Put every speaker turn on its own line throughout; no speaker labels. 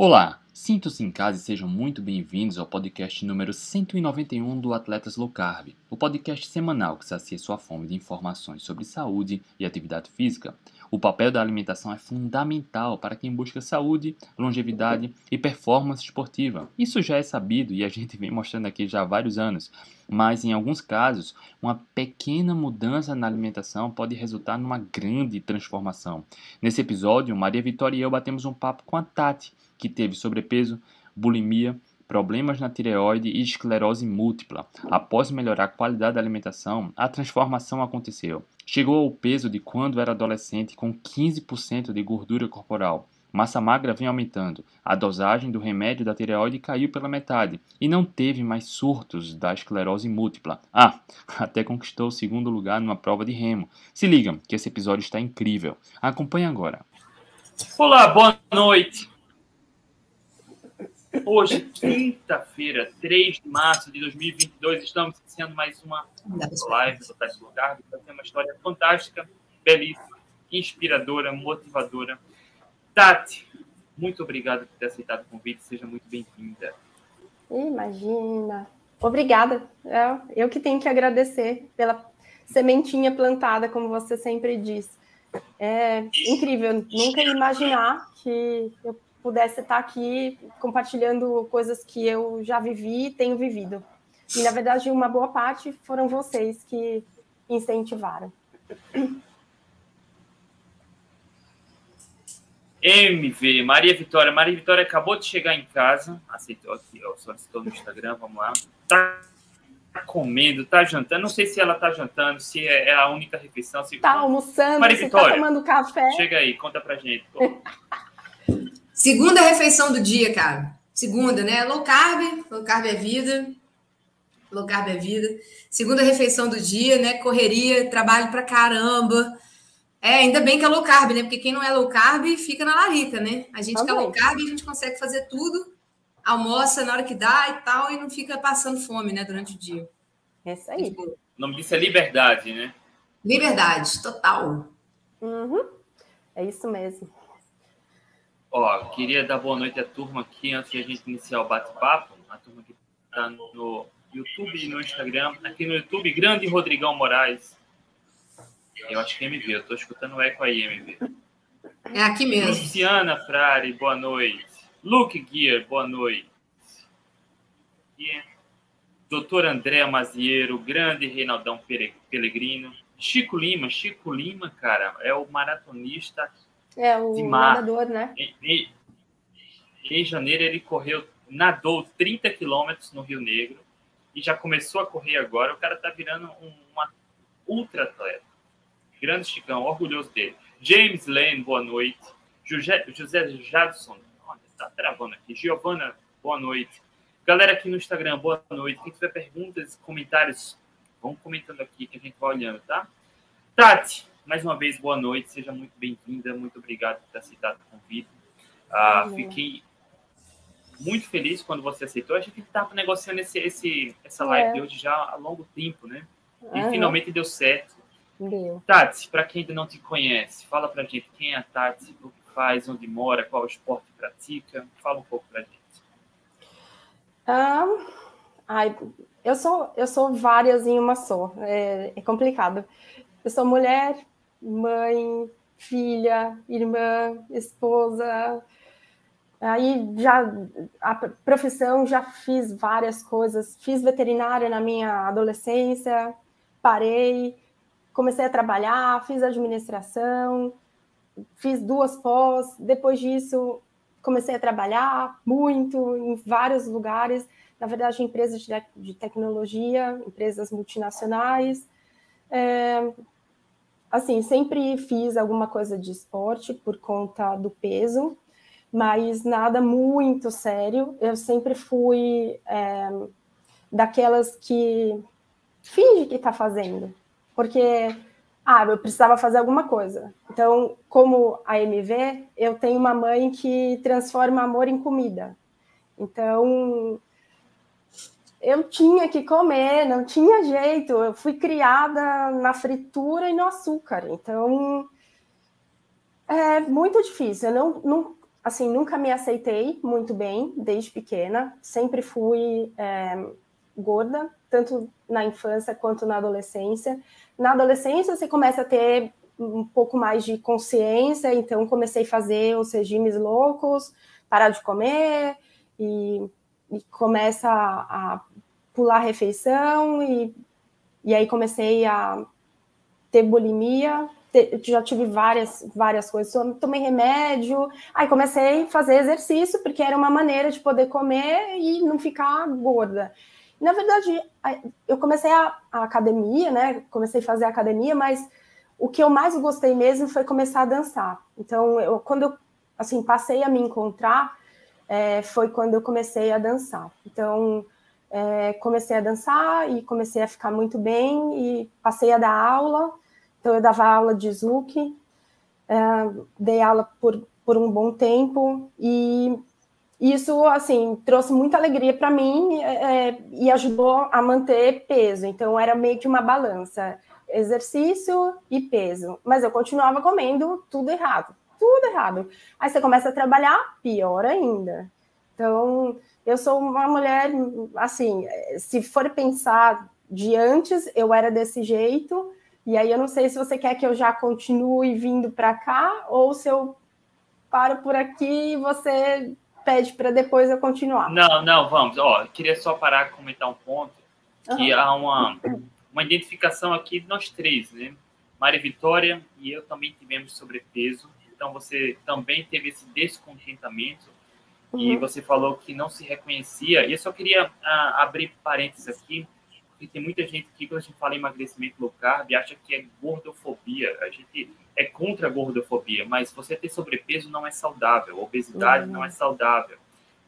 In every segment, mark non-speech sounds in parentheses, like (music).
Olá, sinto-se em casa e sejam muito bem-vindos ao podcast número 191 do Atletas Low Carb, o podcast semanal que sacia sua fome de informações sobre saúde e atividade física. O papel da alimentação é fundamental para quem busca saúde, longevidade e performance esportiva. Isso já é sabido e a gente vem mostrando aqui já há vários anos, mas em alguns casos, uma pequena mudança na alimentação pode resultar numa grande transformação. Nesse episódio, Maria Vitória e eu batemos um papo com a Tati que teve sobrepeso, bulimia, problemas na tireoide e esclerose múltipla. Após melhorar a qualidade da alimentação, a transformação aconteceu. Chegou ao peso de quando era adolescente com 15% de gordura corporal. Massa magra vem aumentando. A dosagem do remédio da tireoide caiu pela metade e não teve mais surtos da esclerose múltipla. Ah, (laughs) até conquistou o segundo lugar numa prova de remo. Se ligam, que esse episódio está incrível. Acompanhe agora.
Olá, boa noite. Hoje, quinta-feira, 3 de março de 2022, estamos iniciando mais uma live do Teste Lugar. Vai ter uma história fantástica, belíssima, inspiradora, motivadora. Tati, muito obrigado por ter aceitado o convite. Seja muito bem-vinda.
Imagina. Obrigada. É, eu que tenho que agradecer pela sementinha plantada, como você sempre diz. É incrível. Nunca imaginar que eu pudesse estar aqui compartilhando coisas que eu já vivi e tenho vivido. E, na verdade, uma boa parte foram vocês que incentivaram.
MV, Maria Vitória. Maria Vitória acabou de chegar em casa, aceitou aqui, ó, solicitou no Instagram, vamos lá. Tá comendo, tá jantando. Não sei se ela tá jantando, se é, é a única refeição. Se...
Tá almoçando, Maria Vitória, tá tomando café.
Chega aí, conta pra gente. (laughs)
Segunda refeição do dia, cara. Segunda, né? Low carb, low carb é vida. Low carb é vida. Segunda refeição do dia, né? Correria, trabalho pra caramba. É, ainda bem que é low carb, né? Porque quem não é low carb fica na larica, né? A gente que é low carb, a gente consegue fazer tudo, almoça na hora que dá e tal, e não fica passando fome, né, durante o dia.
É isso aí.
O nome disso é liberdade, né?
Liberdade, total.
Uhum. É isso mesmo.
Ó, queria dar boa noite à turma aqui antes de a gente iniciar o bate-papo. A turma que está no YouTube e no Instagram. Aqui no YouTube, grande Rodrigão Moraes. Eu acho que é MV, eu estou escutando o eco aí, MV.
É aqui mesmo.
Luciana Frari, boa noite. Luke Gear, boa noite. Doutor André Maziero, grande Reinaldão Pelegrino. Chico Lima, Chico Lima, cara, é o maratonista
é, o de nadador, né? Em,
janeiro ele correu, nadou 30 quilômetros no Rio Negro e já começou a correr agora. O cara tá virando um, uma ultra atleta. Grande Chicão, orgulhoso dele. James Lane, boa noite. José, José Jadson, olha, tá travando aqui. Giovana, boa noite. Galera aqui no Instagram, boa noite. Quem tiver perguntas, comentários, vão comentando aqui que a gente vai olhando, tá? Tati, mais uma vez, boa noite, seja muito bem-vinda, muito obrigado por ter aceitado o convite. Ah, fiquei muito feliz quando você aceitou. A gente estava negociando esse, esse, essa live é. de hoje já há longo tempo, né? E uhum. finalmente deu certo.
Deu.
Tati, para quem ainda não te conhece, fala para gente quem é a Tati, o que faz, onde mora, qual esporte pratica. Fala um pouco para gente.
Um, ai, eu sou eu sou várias em uma só. É, é complicado. Eu sou mulher, mãe, filha, irmã, esposa. Aí já a profissão já fiz várias coisas. Fiz veterinária na minha adolescência, parei, comecei a trabalhar, fiz administração, fiz duas pós. Depois disso, comecei a trabalhar muito em vários lugares. Na verdade, empresas de, tecnologia, empresas multinacionais. É, assim, sempre fiz alguma coisa de esporte por conta do peso, mas nada muito sério. Eu sempre fui é, daquelas que finge que está fazendo, porque ah, eu precisava fazer alguma coisa. Então, como a MV, eu tenho uma mãe que transforma amor em comida. Então, eu tinha que comer, não tinha jeito. Eu fui criada na fritura e no açúcar, então é muito difícil. Eu não, não assim, nunca me aceitei muito bem desde pequena. Sempre fui é, gorda, tanto na infância quanto na adolescência. Na adolescência, você começa a ter um pouco mais de consciência, então comecei a fazer os regimes loucos, parar de comer e, e começa a, a pular refeição e, e aí comecei a ter bulimia, já tive várias, várias coisas, tomei remédio, aí comecei a fazer exercício, porque era uma maneira de poder comer e não ficar gorda. Na verdade, eu comecei a, a academia, né? Comecei a fazer academia, mas o que eu mais gostei mesmo foi começar a dançar. Então, eu, quando eu assim, passei a me encontrar, é, foi quando eu comecei a dançar. Então, é, comecei a dançar e comecei a ficar muito bem e passei a dar aula. Então, eu dava aula de Zuki, é, dei aula por, por um bom tempo e isso, assim, trouxe muita alegria para mim é, e ajudou a manter peso. Então, era meio que uma balança, exercício e peso. Mas eu continuava comendo tudo errado, tudo errado. Aí você começa a trabalhar, pior ainda. Então, eu sou uma mulher, assim, se for pensar de antes, eu era desse jeito, e aí eu não sei se você quer que eu já continue vindo para cá ou se eu paro por aqui e você pede para depois eu continuar.
Não, não, vamos. Ó, queria só parar e comentar um ponto que uhum. há uma, uma identificação aqui de nós três, né? Maria Vitória e eu também tivemos sobrepeso, então você também teve esse descontentamento uhum. e você falou que não se reconhecia. E eu só queria ah, abrir parênteses aqui porque tem muita gente que, quando a gente fala em emagrecimento low carb, acha que é gordofobia. A gente é contra a gordofobia, mas você ter sobrepeso não é saudável, obesidade uhum. não é saudável.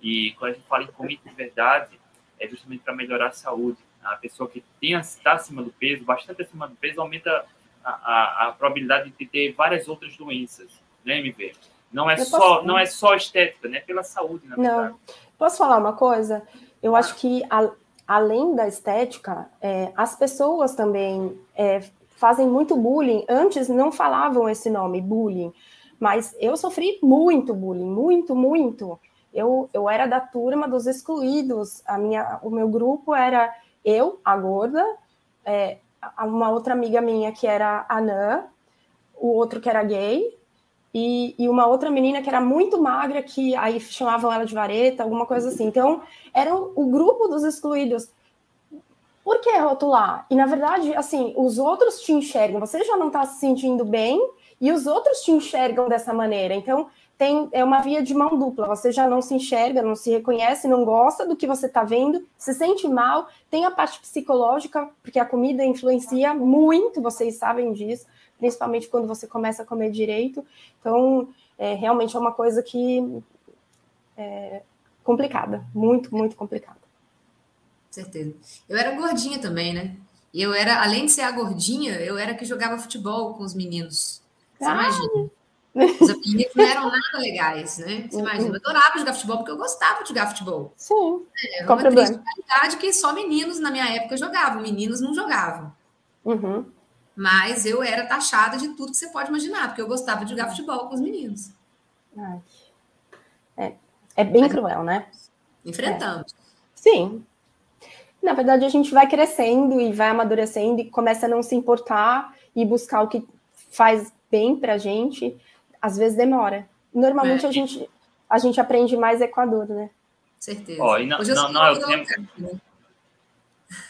E quando a gente fala em comida de verdade, é justamente para melhorar a saúde. A pessoa que está acima do peso, bastante acima do peso, aumenta a, a, a probabilidade de ter várias outras doenças, né, MV? Não é, só, não é só estética, né? Pela saúde, na
não.
verdade.
Posso falar uma coisa? Eu acho que a, além da estética, é, as pessoas também é, fazem muito bullying. Antes não falavam esse nome, bullying, mas eu sofri muito bullying, muito, muito. Eu, eu era da turma dos excluídos. A minha, o meu grupo era eu, a gorda, é, uma outra amiga minha que era anã, o outro que era gay, e, e, uma outra menina que era muito magra, que aí chamavam ela de vareta, alguma coisa assim. Então, era o grupo dos excluídos. Por que rotular? E, na verdade, assim, os outros te enxergam, você já não está se sentindo bem, e os outros te enxergam dessa maneira. Então, tem, é uma via de mão dupla. Você já não se enxerga, não se reconhece, não gosta do que você está vendo, se sente mal. Tem a parte psicológica, porque a comida influencia muito, vocês sabem disso principalmente quando você começa a comer direito. Então, é, realmente é uma coisa que é complicada, muito, muito complicada.
Certeza. Eu era gordinha também, né? E eu era, além de ser a gordinha, eu era que jogava futebol com os meninos. Você ah. imagina? Os meninos não eram nada legais, né? Você uhum. imagina? Eu adorava jogar futebol porque eu gostava de jogar futebol.
Sim.
É, Qual uma triste realidade que só meninos na minha época jogavam, meninos não jogavam.
Uhum.
Mas eu era taxada de tudo que você pode imaginar, porque eu gostava de jogar futebol com os meninos.
Ai. É, é bem Mas, cruel, né?
Enfrentamos. É.
Sim. Na verdade, a gente vai crescendo e vai amadurecendo e começa a não se importar e buscar o que faz bem pra gente. Às vezes demora. Normalmente é. a, gente, a gente aprende mais Equador, né?
Certeza.
Ó, e não, não, não o tempo. Né?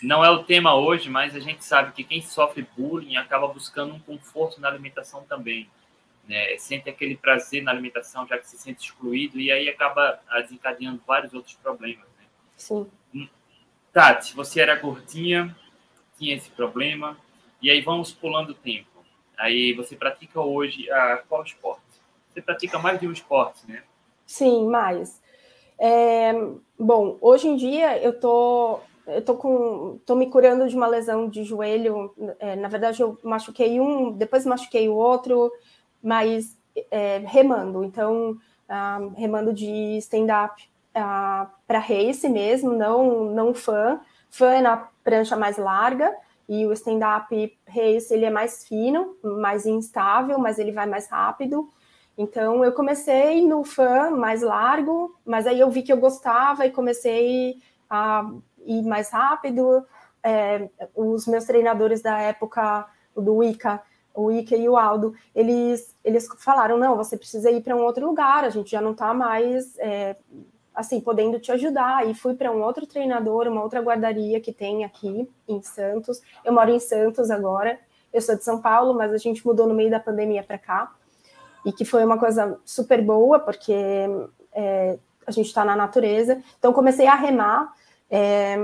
Não é o tema hoje, mas a gente sabe que quem sofre bullying acaba buscando um conforto na alimentação também. Né? Sente aquele prazer na alimentação, já que se sente excluído, e aí acaba desencadeando vários outros problemas. Né?
Sim.
Hum. Tati, você era gordinha, tinha esse problema, e aí vamos pulando o tempo. Aí você pratica hoje a qual esporte? Você pratica mais de um esporte, né?
Sim, mais. É, bom, hoje em dia eu tô eu tô com, tô me curando de uma lesão de joelho. É, na verdade, eu machuquei um, depois machuquei o outro, mas é, remando. Então, ah, remando de stand-up ah, para race mesmo, não, não fã. Fã é na prancha mais larga e o stand-up race ele é mais fino, mais instável, mas ele vai mais rápido. Então eu comecei no fã mais largo, mas aí eu vi que eu gostava e comecei a ir mais rápido. É, os meus treinadores da época, do ICA, o Ike e o Aldo, eles, eles falaram, não, você precisa ir para um outro lugar, a gente já não está mais, é, assim, podendo te ajudar, e fui para um outro treinador, uma outra guardaria que tem aqui em Santos, eu moro em Santos agora, eu sou de São Paulo, mas a gente mudou no meio da pandemia para cá, e que foi uma coisa super boa, porque é, a gente está na natureza, então comecei a remar, é,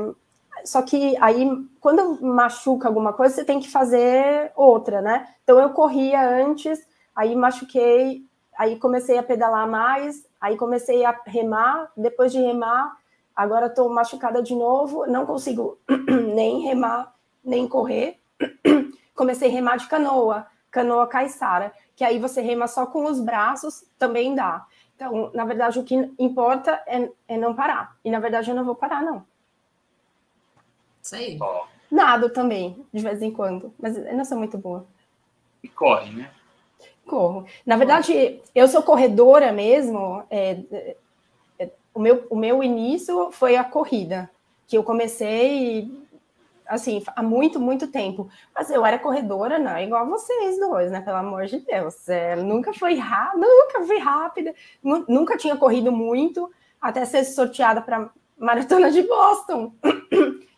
só que aí, quando machuca alguma coisa, você tem que fazer outra, né? Então eu corria antes, aí machuquei, aí comecei a pedalar mais, aí comecei a remar, depois de remar, agora estou machucada de novo, não consigo (clears throat) nem remar, nem correr. (clears throat) Comecei a remar de canoa, canoa caiçara, que aí você rema só com os braços, também dá. Então, na verdade, o que importa é, é não parar. E na verdade, eu não vou parar, não.
Isso aí.
Nado também, de vez em quando, mas eu não sou muito boa.
E corre, né?
Corro. Na verdade, eu sou corredora mesmo. É, é, é, o, meu, o meu início foi a corrida, que eu comecei assim, há muito, muito tempo. Mas eu era corredora, não, igual vocês dois, né? Pelo amor de Deus. É, nunca fui rápida, nunca fui rápida, nunca tinha corrido muito, até ser sorteada para maratona de Boston.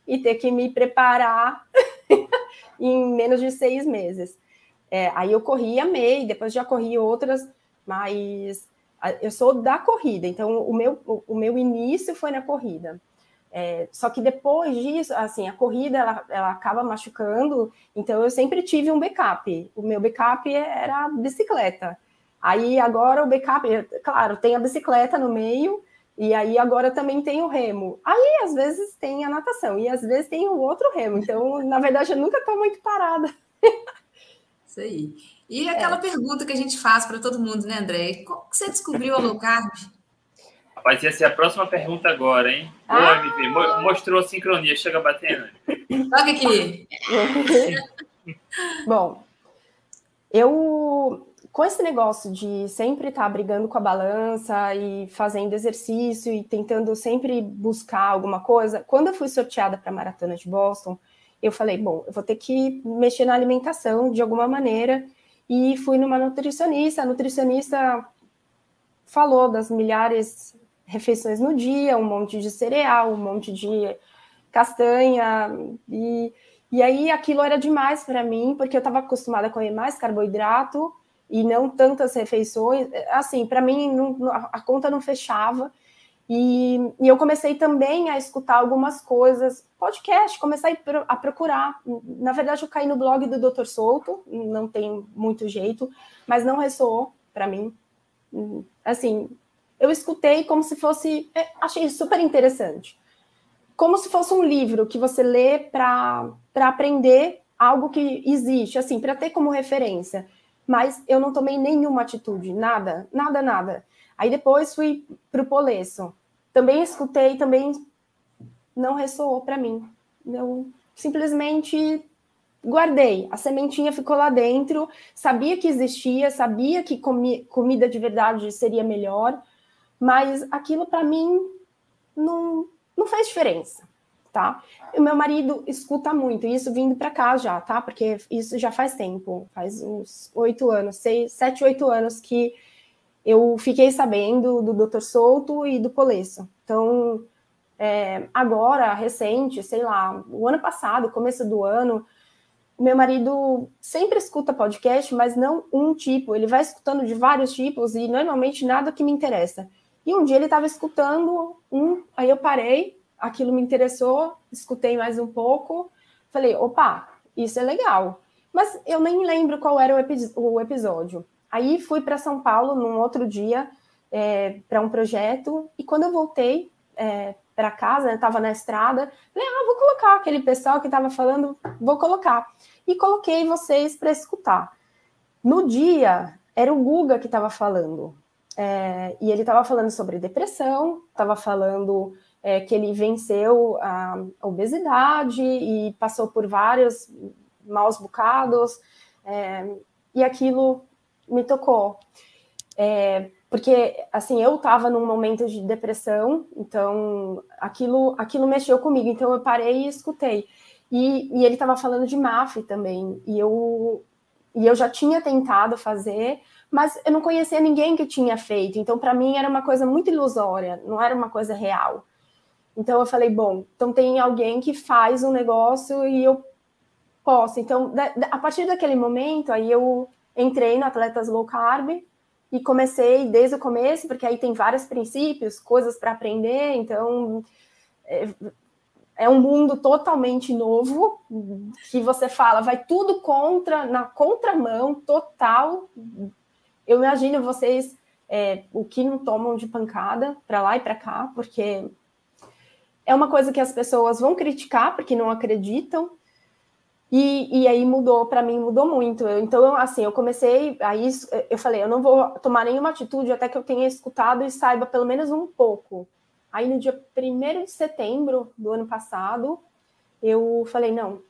E ter que me preparar (laughs) em menos de seis meses. É, aí eu corri, amei, depois já corri outras, mas eu sou da corrida, então o meu, o meu início foi na corrida. É, só que depois disso, assim, a corrida ela, ela acaba machucando, então eu sempre tive um backup. O meu backup era a bicicleta. Aí agora o backup, claro, tem a bicicleta no meio, e aí agora também tem o remo. Aí às vezes tem a natação e às vezes tem o outro remo. Então, na verdade, eu nunca estou muito parada. (laughs)
Isso aí. E aquela é. pergunta que a gente faz para todo mundo, né, André? Como que você descobriu a low carb?
Rapaz, ia ser a próxima pergunta agora, hein? Ah. MV, mostrou a sincronia, chega batendo.
Toca aqui. (laughs)
Bom, eu com esse negócio de sempre estar tá brigando com a balança e fazendo exercício e tentando sempre buscar alguma coisa, quando eu fui sorteada para a maratona de Boston, eu falei, bom, eu vou ter que mexer na alimentação de alguma maneira. E fui numa nutricionista, a nutricionista falou das milhares de refeições no dia, um monte de cereal, um monte de castanha e e aí aquilo era demais para mim, porque eu estava acostumada a comer mais carboidrato e não tantas refeições. Assim, para mim, não, a conta não fechava. E, e, eu comecei também a escutar algumas coisas, podcast, comecei a procurar. Na verdade, eu caí no blog do Dr. Souto, não tem muito jeito, mas não ressoou para mim. Assim, eu escutei como se fosse. É, achei super interessante. Como se fosse um livro que você lê para aprender algo que existe, assim, para ter como referência mas eu não tomei nenhuma atitude, nada, nada, nada. Aí depois fui para o Polesso. Também escutei, também não ressoou para mim. Eu simplesmente guardei. A sementinha ficou lá dentro, sabia que existia, sabia que comi comida de verdade seria melhor, mas aquilo para mim não, não fez diferença tá? E meu marido escuta muito, isso vindo para cá já, tá? Porque isso já faz tempo, faz uns oito anos, seis, sete, oito anos que eu fiquei sabendo do Dr. Souto e do Polesso. Então, é, agora, recente, sei lá, o ano passado, começo do ano, meu marido sempre escuta podcast, mas não um tipo, ele vai escutando de vários tipos e normalmente nada que me interessa. E um dia ele estava escutando um, aí eu parei, aquilo me interessou, escutei mais um pouco, falei, opa, isso é legal. Mas eu nem lembro qual era o, epi o episódio. Aí fui para São Paulo num outro dia é, para um projeto, e quando eu voltei é, para casa, estava na estrada, falei, ah, vou colocar aquele pessoal que estava falando, vou colocar. E coloquei vocês para escutar. No dia, era o Guga que estava falando. É, e ele estava falando sobre depressão, estava falando é, que ele venceu a obesidade e passou por vários maus bocados, é, e aquilo me tocou. É, porque assim eu estava num momento de depressão, então aquilo aquilo mexeu comigo, então eu parei e escutei. E, e ele estava falando de MAF também, e eu e eu já tinha tentado fazer, mas eu não conhecia ninguém que tinha feito, então para mim era uma coisa muito ilusória, não era uma coisa real. Então eu falei, bom, então tem alguém que faz um negócio e eu posso. Então, a partir daquele momento, aí eu entrei no Atletas Low Carb e comecei desde o começo, porque aí tem vários princípios, coisas para aprender, então é, é, um mundo totalmente novo que você fala, vai tudo contra, na contramão total. Eu imagino vocês é, o que não tomam de pancada para lá e para cá, porque é uma coisa que as pessoas vão criticar porque não acreditam, e, e aí mudou, para mim mudou muito. Eu, então, assim, eu comecei, aí eu falei, eu não vou tomar nenhuma atitude até que eu tenha escutado e saiba pelo menos um pouco. Aí no dia 1 de setembro do ano passado, eu falei, não,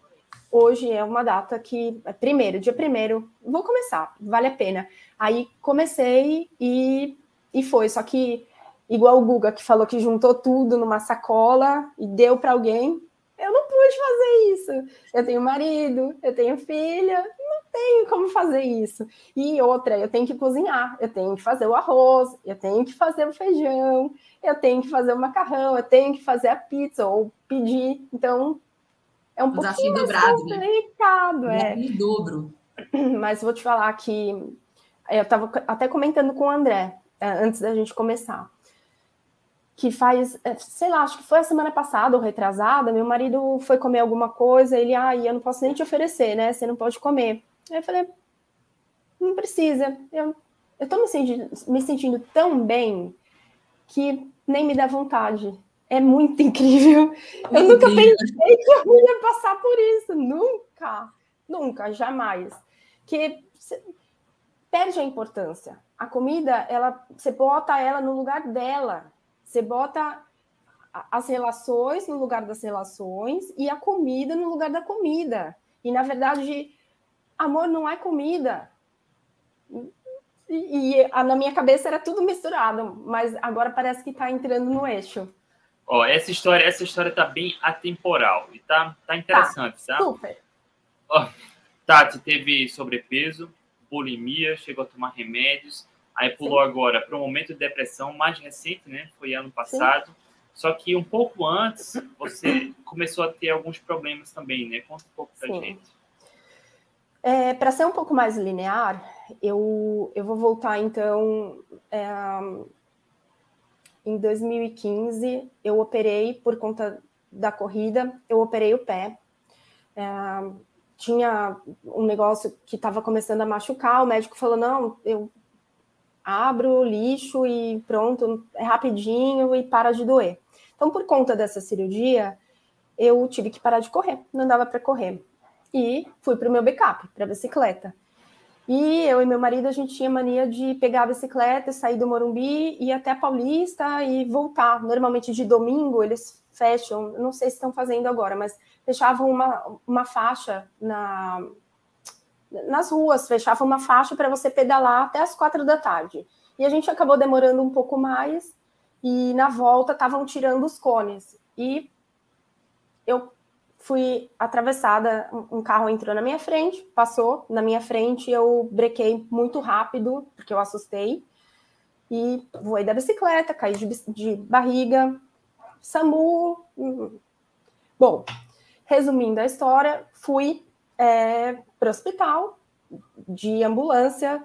hoje é uma data que, é primeiro, dia primeiro, vou começar, vale a pena. Aí comecei e, e foi, só que igual o Guga que falou que juntou tudo numa sacola e deu para alguém, eu não pude fazer isso. Eu tenho marido, eu tenho filha, não tenho como fazer isso. E outra, eu tenho que cozinhar, eu tenho que fazer o arroz, eu tenho que fazer o feijão, eu tenho que fazer o macarrão, eu tenho que fazer a pizza ou pedir. Então, é um pouquinho mais dobrado, né? complicado, né? é.
Em dobro. (clears throat)
Mas vou te falar que eu estava até comentando com o André é, antes da gente começar que faz, é, sei lá, acho que foi a semana passada ou retrasada, meu marido foi comer alguma coisa, ele, ah, eu não posso nem te oferecer, né? Você não pode comer. Aí eu falei, não precisa, eu, eu tô me sentindo, me sentindo tão bem que nem me dá vontade. É muito (laughs) incrível. eu nunca incrível. pensei que eu ia passar por isso, nunca, nunca, jamais. Que perde a importância. A comida, ela, você bota ela no lugar dela você bota as relações no lugar das relações e a comida no lugar da comida. E, na verdade, amor não é comida. E, e na minha cabeça era tudo misturado, mas agora parece que está entrando no eixo.
Ó, essa história, essa história tá bem atemporal e tá, tá interessante, tá?
tá? Super.
Ó, Tati teve sobrepeso, bulimia, chegou a tomar remédios, Aí pulou agora para um momento de depressão mais recente, né? Foi ano passado. Sim. Só que um pouco antes, você começou a ter alguns problemas também, né? Conta um pouco para gente.
É, para ser um pouco mais linear, eu, eu vou voltar então. É, em 2015, eu operei por conta da corrida, eu operei o pé. É, tinha um negócio que estava começando a machucar, o médico falou: não, eu abro o lixo e pronto, é rapidinho e para de doer. Então, por conta dessa cirurgia, eu tive que parar de correr, não dava para correr. E fui para o meu backup, para a bicicleta. E eu e meu marido, a gente tinha mania de pegar a bicicleta, sair do Morumbi, ir até a Paulista e voltar. Normalmente de domingo eles fecham, não sei se estão fazendo agora, mas fechavam uma, uma faixa na, nas ruas, fechava uma faixa para você pedalar até as quatro da tarde. E a gente acabou demorando um pouco mais, e na volta estavam tirando os cones. E eu fui atravessada, um carro entrou na minha frente, passou na minha frente, eu brequei muito rápido, porque eu assustei, e voei da bicicleta, caí de, de barriga, SAMU. Hum. Bom, resumindo a história, fui é, para o hospital de ambulância,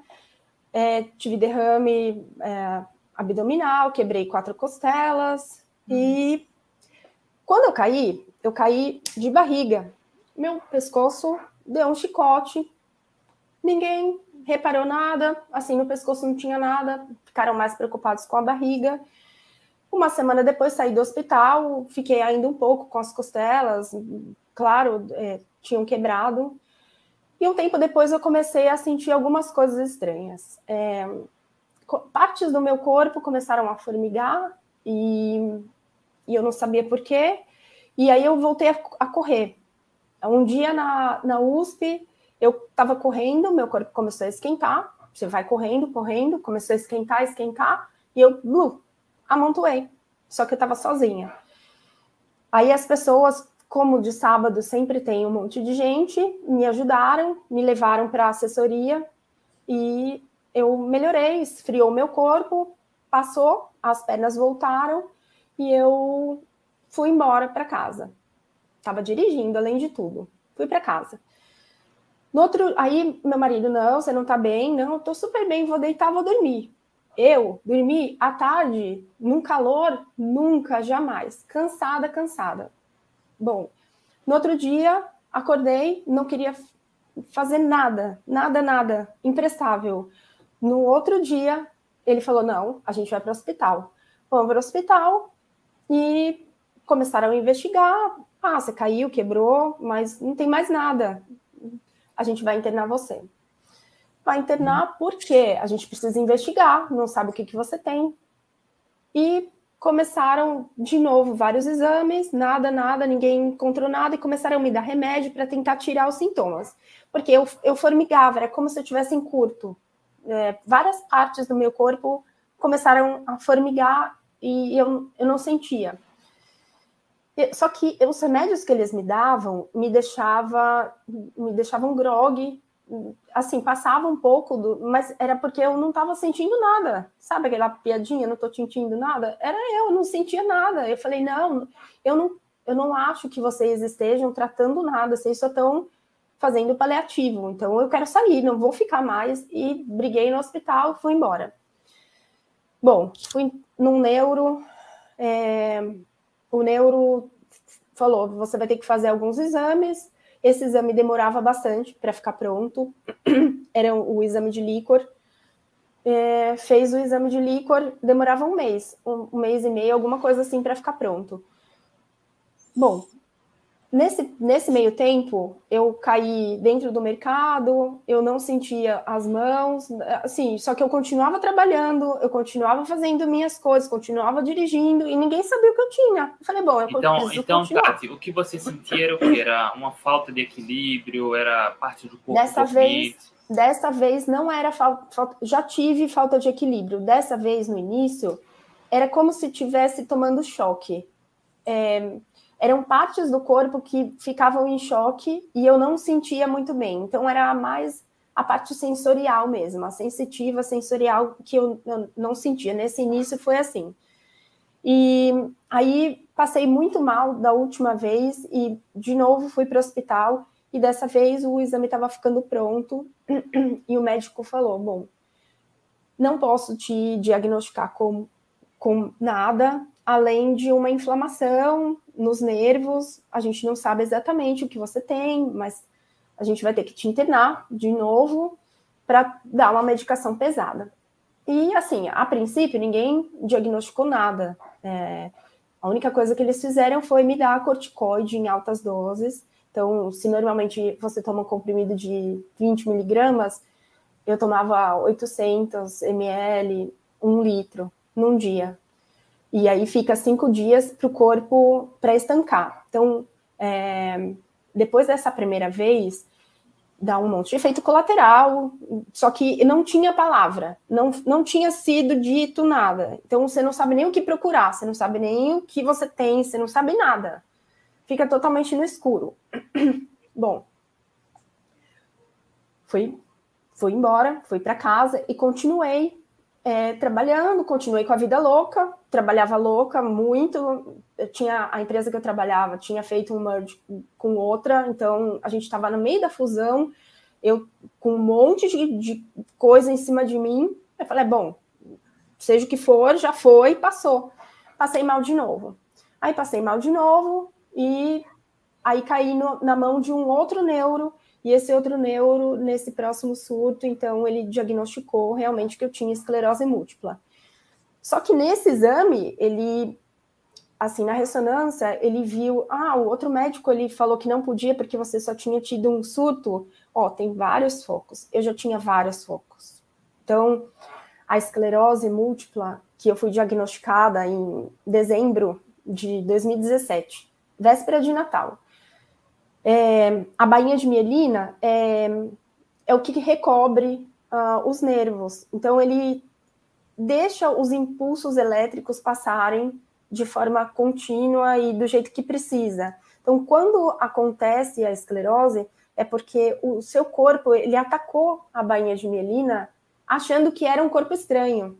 é, tive derrame é, abdominal, quebrei quatro costelas uhum. e quando eu caí, eu caí de barriga. Meu pescoço deu um chicote, ninguém reparou nada, assim, no pescoço não tinha nada, ficaram mais preocupados com a barriga. Uma semana depois saí do hospital, fiquei ainda um pouco com as costelas, claro, é, tinham quebrado. E um tempo depois eu comecei a sentir algumas coisas estranhas. É, partes do meu corpo começaram a formigar e, e, eu não sabia por quê. E aí eu voltei a, a correr. Um dia na, na USP, eu estava correndo, meu corpo começou a esquentar Você vai correndo, correndo, começou a esquentar, esquentar, e eu, blu, amontoei. Só que eu estava sozinha. Aí as pessoas, como de sábado sempre tem um monte de gente, me ajudaram, me levaram para a assessoria e eu melhorei, esfriou meu corpo, passou, as pernas voltaram e eu fui embora para casa. Estava dirigindo, além de tudo. Fui para casa. No outro, aí meu marido, não, você não tá bem, não, tô super bem, vou deitar, vou dormir. Eu dormi à tarde, num calor, nunca, jamais. Cansada, cansada. Bom, no outro dia, acordei, não queria fazer nada, nada, nada, imprestável. No outro dia, ele falou: não, a gente vai para o hospital. Vamos para o hospital e começaram a investigar. Ah, você caiu, quebrou, mas não tem mais nada a gente vai internar você. Vai internar porque a gente precisa investigar, não sabe o que, que você tem. E começaram de novo vários exames, nada, nada, ninguém encontrou nada, e começaram a me dar remédio para tentar tirar os sintomas. Porque eu, eu formigava, era como se eu tivesse em curto. É, várias partes do meu corpo começaram a formigar e eu, eu não sentia. Só que os remédios que eles me davam me deixava, me deixavam grog, assim, passava um pouco, do, mas era porque eu não estava sentindo nada. Sabe aquela piadinha, não estou sentindo nada? Era eu, não sentia nada. Eu falei, não, eu não, eu não acho que vocês estejam tratando nada, vocês só estão fazendo paliativo. Então eu quero sair, não vou ficar mais. E briguei no hospital, fui embora. Bom, fui num neuro. É o neuro falou: você vai ter que fazer alguns exames. Esse exame demorava bastante para ficar pronto. (clears throat) Era o exame de líquor. É, fez o exame de líquor, demorava um mês, um, um mês e meio, alguma coisa assim para ficar pronto. Bom, Nesse, nesse meio tempo, eu caí dentro do mercado, eu não sentia as mãos, assim, só que eu continuava trabalhando, eu continuava fazendo minhas coisas, continuava dirigindo e ninguém sabia o que eu tinha. Eu falei, bom, eu
então, então Tati, o que você sentia era o que? Era uma falta de equilíbrio, era parte do corpo?
Dessa vez, dessa vez não era falta, já tive falta de equilíbrio. Dessa vez, no início, era como se estivesse tomando choque. É, eram partes do corpo que ficavam em choque e eu não sentia muito bem. Então era mais a parte sensorial mesmo, a sensitiva sensorial que eu, não sentia. Nesse início foi assim. E aí passei muito mal da última vez e de novo fui para o hospital e dessa vez o exame estava ficando pronto (clears throat) e o médico falou: bom, não posso te diagnosticar com, com nada, além de uma inflamação nos nervos. A gente não sabe exatamente o que você tem, mas a gente vai ter que te internar de novo para dar uma medicação pesada. E assim, a princípio, ninguém diagnosticou nada. É, a única coisa que eles fizeram foi me dar corticoide em altas doses. Então, se normalmente você toma um comprimido de 20 miligramas, eu tomava 800 ml, um litro, num dia. E aí fica cinco dias para o corpo para estancar. Então, é, depois dessa primeira vez, dá um monte de efeito colateral, só que não tinha palavra, não, não tinha sido dito nada. Então você não sabe nem o que procurar, você não sabe nem o que você tem, você não sabe nada. Fica totalmente no escuro. (clears throat) Bom, fui, fui embora, fui para casa e continuei é, trabalhando, continuei com a vida louca, trabalhava louca muito. Eu tinha a empresa que eu trabalhava tinha feito um merge com outra, então a gente estava no meio da fusão, eu com um monte de, de, coisa em cima de mim. Eu falei, bom, seja o que for, já foi, passou. Passei mal de novo. Aí passei mal de novo e aí caí no, na mão de um outro neuro e esse outro neuro, nesse próximo surto, então, ele diagnosticou realmente que eu tinha esclerose múltipla. Só que nesse exame, ele, assim, na ressonância, ele viu, ah, o outro médico, ele falou que não podia porque você só tinha tido um surto. Ó, tem vários focos. Eu já tinha vários focos. Então, a esclerose múltipla, que eu fui diagnosticada em dezembro de 2017, véspera de Natal. É, a bainha de mielina é, é o que recobre uh, os nervos. Então, ele deixa os impulsos elétricos passarem de forma contínua e do jeito que precisa. Então, quando acontece a esclerose, é porque o seu corpo ele atacou a bainha de mielina achando que era um corpo estranho.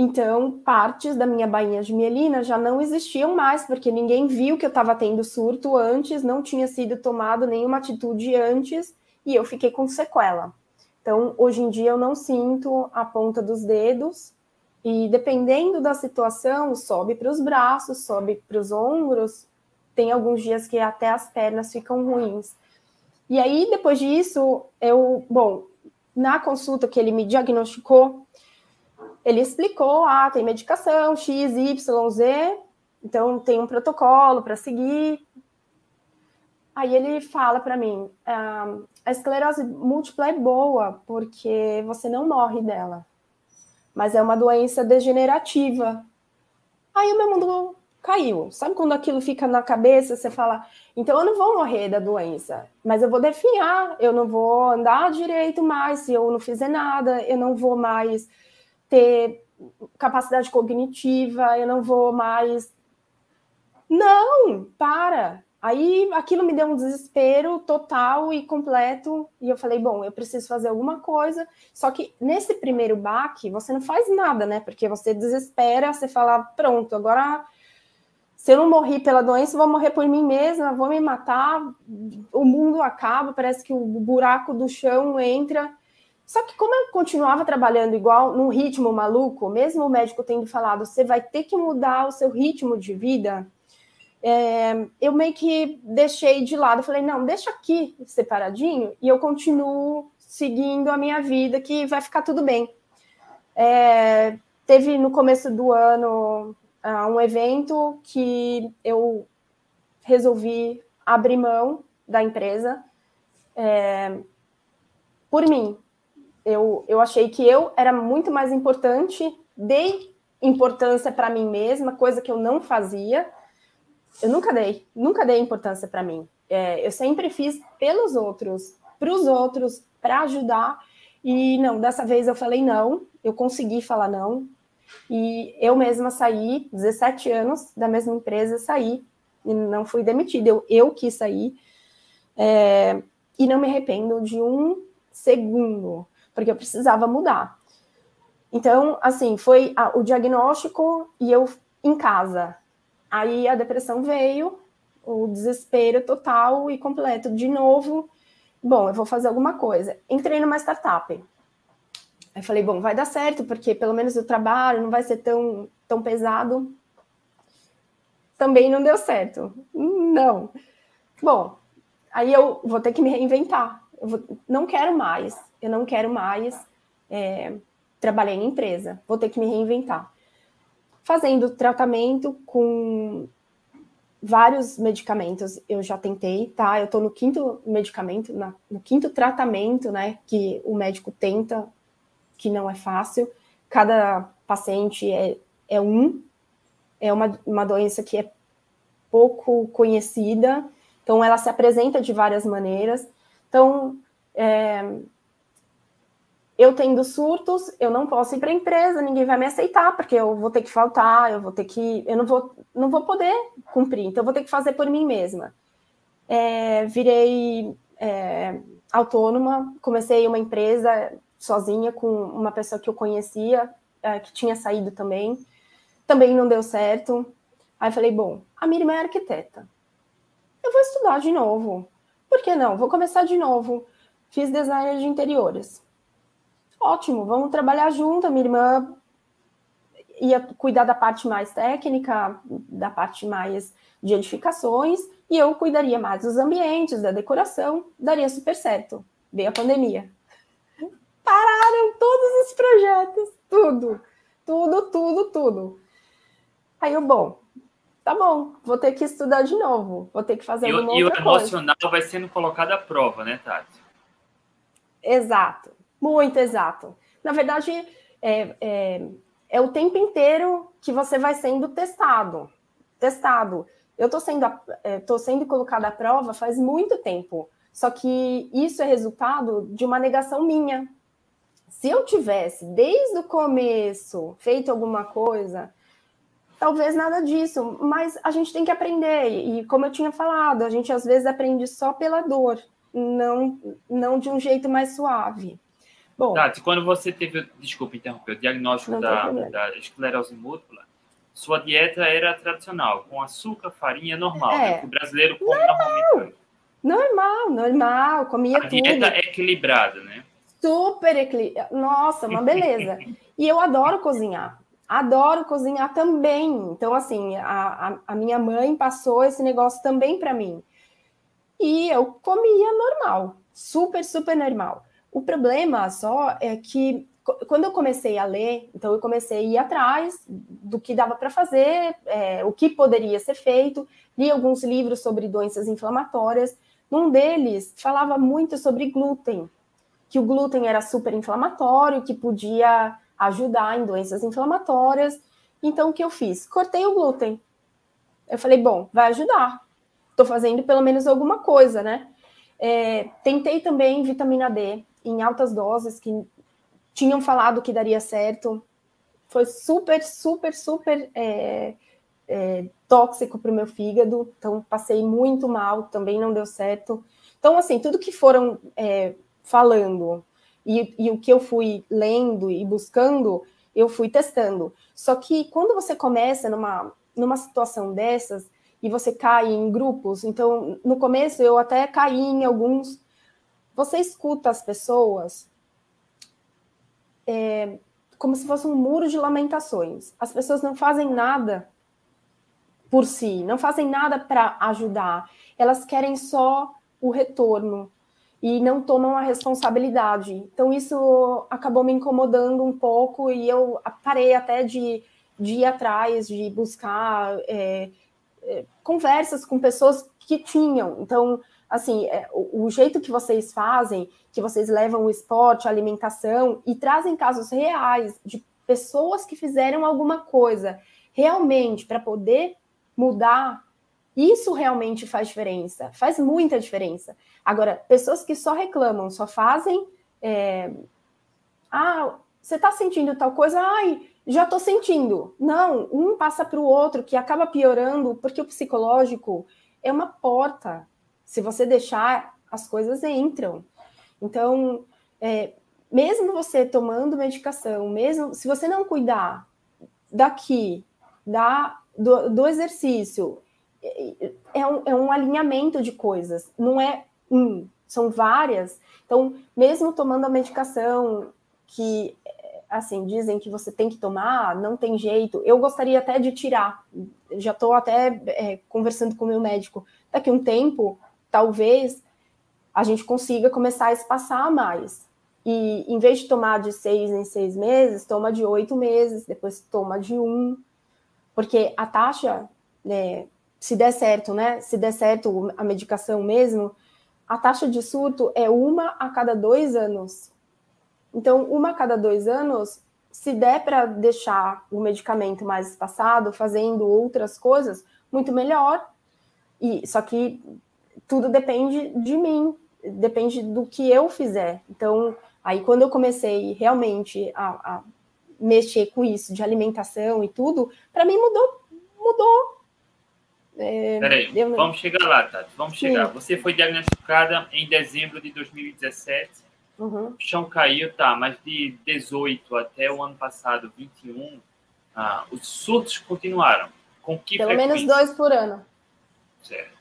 Então, partes da minha bainha de mielina já não existiam mais, porque ninguém viu que eu estava tendo surto antes, não tinha sido tomado nenhuma atitude antes, e eu fiquei com sequela. Então, hoje em dia, eu não sinto a ponta dos dedos, e dependendo da situação, sobe para os braços, sobe para os ombros, tem alguns dias que até as pernas ficam ruins. E aí, depois disso, eu, bom, na consulta que ele me diagnosticou, ele explicou: ah, tem medicação X, Y, Z, então tem um protocolo para seguir. Aí ele fala para mim: ah, a esclerose múltipla é boa porque você não morre dela, mas é uma doença degenerativa. Aí o meu mundo caiu. Sabe quando aquilo fica na cabeça, você fala, então eu não vou morrer da doença, mas eu vou definhar, eu não vou andar direito mais se eu não fizer nada, eu não vou mais ter capacidade cognitiva, eu não vou mais. Não, para. Aí aquilo me deu um desespero total e completo, e eu falei, bom, eu preciso fazer alguma coisa. Só que nesse primeiro baque, você não faz nada, né? Porque você desespera, você fala, pronto, agora se eu não morri pela doença, vou morrer por mim mesma, vou me matar, o mundo acaba, parece que o buraco do chão entra. Só que como eu continuava trabalhando igual, num ritmo maluco, mesmo o médico tendo falado, você vai ter que mudar o seu ritmo de vida, é, eu meio que deixei de lado, falei, não, deixa aqui separadinho e eu continuo seguindo a minha vida, que vai ficar tudo bem. É, teve no começo do ano uh, um evento que eu resolvi abrir mão da empresa é, por mim. Eu, eu achei que eu era muito mais importante, dei importância para mim mesma, coisa que eu não fazia. Eu nunca dei, nunca dei importância para mim. É, eu sempre fiz pelos outros, para os outros, para ajudar. E não, dessa vez eu falei não, eu consegui falar não, e eu mesma saí, 17 anos da mesma empresa, saí e não fui demitida. Eu, eu quis sair é, e não me arrependo de um segundo, porque eu precisava mudar. Então, assim, foi a, o diagnóstico e eu em casa. Aí a depressão veio, o desespero total e completo de novo. Bom, eu vou fazer alguma coisa. Entrei numa startup. Aí falei, bom, vai dar certo, porque pelo menos o trabalho não vai ser tão, tão pesado. Também não deu certo. Não. Bom, aí eu vou ter que me reinventar. Eu vou, não quero mais, eu não quero mais é, trabalhar em empresa. Vou ter que me reinventar. Fazendo tratamento com vários medicamentos eu já tentei, tá? Eu tô no quinto medicamento, na, no quinto tratamento, né, que o médico tenta que não é fácil. Cada paciente é, é um, é uma, uma doença que é pouco conhecida, então ela se apresenta de várias maneiras. Então, é, eu tendo surtos, eu não posso ir para a empresa, ninguém vai me aceitar, porque eu vou ter que faltar, eu vou ter que, eu não vou, não vou poder cumprir, então eu vou ter que fazer por mim mesma. É, virei é, autônoma, comecei uma empresa sozinha com uma pessoa que eu conhecia, é, que tinha saído também. Também não deu certo. Aí falei, bom, a minha irmã é arquiteta. Eu vou estudar de novo. Por que não? Vou começar de novo. Fiz design de interiores. Ótimo, vamos trabalhar junto. A minha irmã ia cuidar da parte mais técnica, da parte mais de edificações, e eu cuidaria mais dos ambientes, da decoração, daria super certo. Veio a pandemia pararam todos os projetos, tudo, tudo, tudo, tudo. Aí eu, bom, tá bom, vou ter que estudar de novo, vou ter que fazer
e,
uma
e
outra
coisa. E o emocional vai sendo colocado à prova, né, Tati?
Exato, muito exato. Na verdade, é, é, é o tempo inteiro que você vai sendo testado, testado. Eu estou sendo, é, tô sendo colocada à prova faz muito tempo. Só que isso é resultado de uma negação minha. Se eu tivesse, desde o começo, feito alguma coisa, talvez nada disso, mas a gente tem que aprender. E como eu tinha falado, a gente às vezes aprende só pela dor, não, não de um jeito mais suave.
Bom, Tati, quando você teve, desculpa interromper, o diagnóstico da, da esclerose múltipla, sua dieta era tradicional, com açúcar, farinha normal, é. né? o brasileiro come normal. normalmente.
Normal, normal, comia a tudo. A
dieta é equilibrada, né?
Super equilibrada. Nossa, uma beleza. e eu adoro cozinhar. Adoro cozinhar também. Então, assim, a, a, a minha mãe passou esse negócio também para mim. E eu comia normal, super, super normal. O problema só é que quando eu comecei a ler, então eu comecei a ir atrás do que dava para fazer, é, o que poderia ser feito, li alguns livros sobre doenças inflamatórias. Num deles falava muito sobre glúten, que o glúten era super inflamatório, que podia ajudar em doenças inflamatórias. Então, o que eu fiz? Cortei o glúten. Eu falei, bom, vai ajudar. Estou fazendo pelo menos alguma coisa, né? É, tentei também vitamina D em altas doses, que tinham falado que daria certo. Foi super, super, super é, é, tóxico para o meu fígado, então passei muito mal, também não deu certo. Então, assim, tudo que foram é, falando e, e, o que eu fui lendo e buscando, eu fui testando. Só que quando você começa numa, numa situação dessas e você cai em grupos, então no começo eu até caí em alguns. Você escuta as pessoas é, como se fosse um muro de lamentações. As pessoas não fazem nada por si, não fazem nada para ajudar. Elas querem só o retorno e não tomam a responsabilidade. Então, isso acabou me incomodando um pouco e eu parei até de, de ir atrás, de buscar é, é, conversas com pessoas que tinham. Então, assim, é, o, o, jeito que vocês fazem, que vocês levam o esporte, a alimentação e trazem casos reais de pessoas que fizeram alguma coisa realmente para poder mudar isso realmente faz diferença, faz muita diferença. Agora, pessoas que só reclamam, só fazem. É... Ah, você está sentindo tal coisa? Ai, já estou sentindo. Não, um passa para o outro, que acaba piorando, porque o psicológico é uma porta. Se você deixar, as coisas entram. Então, é, mesmo você tomando medicação, mesmo se você não cuidar daqui, da, do, do exercício é um, é um alinhamento de coisas, não é um, são várias. Então, mesmo tomando a medicação que, assim, dizem que você tem que tomar, não tem jeito, eu gostaria até de tirar. Já estou até é, conversando com o meu médico. Daqui um tempo, talvez a gente consiga começar a espaçar mais. E em vez de tomar de seis em seis meses, toma de oito meses, depois toma de um, porque a taxa né, se der certo, né? Se der certo a medicação mesmo, a taxa de surto é uma a cada dois anos. Então, uma a cada dois anos, se der para deixar o medicamento mais espaçado, fazendo outras coisas, muito melhor. E só que tudo depende de mim, depende do que eu fizer. Então, aí quando eu comecei realmente a, a mexer com isso de alimentação e tudo, para mim mudou, mudou
é, Peraí, eu... vamos chegar lá, Tati. Vamos chegar. Sim. Você foi diagnosticada em dezembro de 2017. Uhum. O chão caiu, tá, mas de 18 até o ano passado, 21, ah, os surtos continuaram. Com que
Pelo frequência? menos dois por ano.
Certo.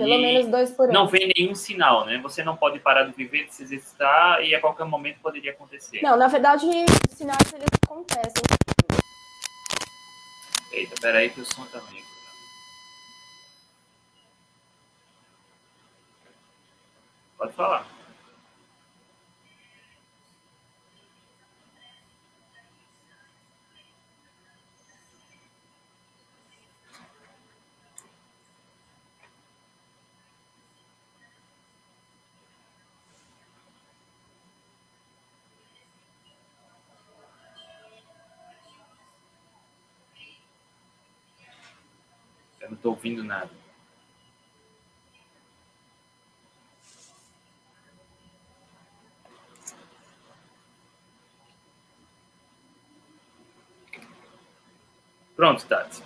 Pelo e menos dois por ano.
Não vem nenhum sinal, né? Você não pode parar de viver, de se exercitar e a qualquer momento poderia acontecer.
Não, na verdade, os sinais eles acontecem.
Eita, peraí que o som tá ruim. Pode falar. estou ouvindo nada. Pronto, Tati.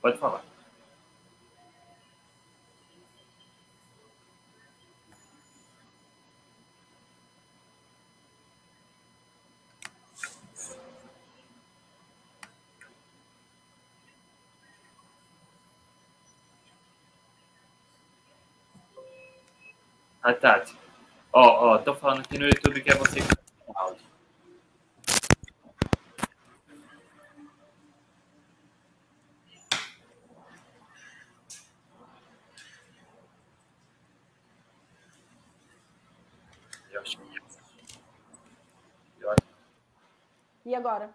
Pode falar. A Tati. Ó, ó, tô falando aqui no YouTube que é você que tá áudio. Que... Eu acho-
E agora?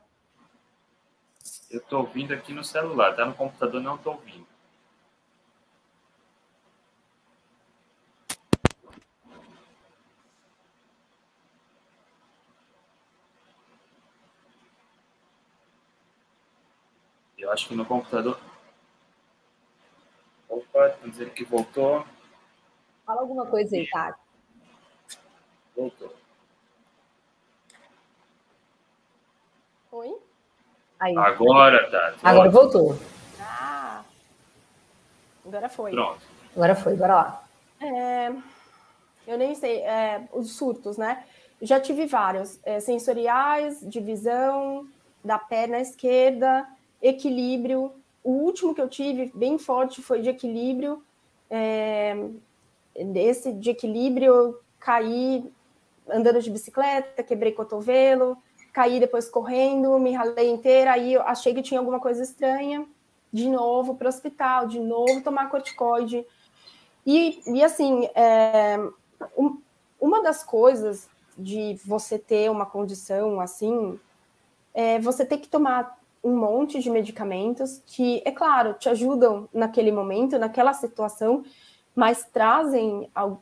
Eu tô ouvindo aqui no celular, tá no computador, não tô ouvindo. Acho que no computador. Opa, estão dizendo que voltou.
Fala alguma coisa aí, tá?
Voltou.
Oi?
Aí.
Agora, Tati.
Agora
Ótimo.
voltou.
Ah! Agora foi.
Pronto.
Agora foi, bora lá.
É, eu nem sei, é, os surtos, né? Já tive vários, é, sensoriais, de visão, da perna esquerda, equilíbrio. O último que eu tive, bem forte, foi de equilíbrio. É, esse de equilíbrio, eu caí andando de bicicleta, quebrei cotovelo, caí depois correndo, me ralei inteira, aí eu achei que tinha alguma coisa estranha. De novo para o hospital, de novo tomar corticoide. E, e assim, é, um- uma das coisas de você ter uma condição assim, é você ter que tomar um monte de medicamentos que, é claro, te ajudam naquele momento, naquela situação, mas trazem al-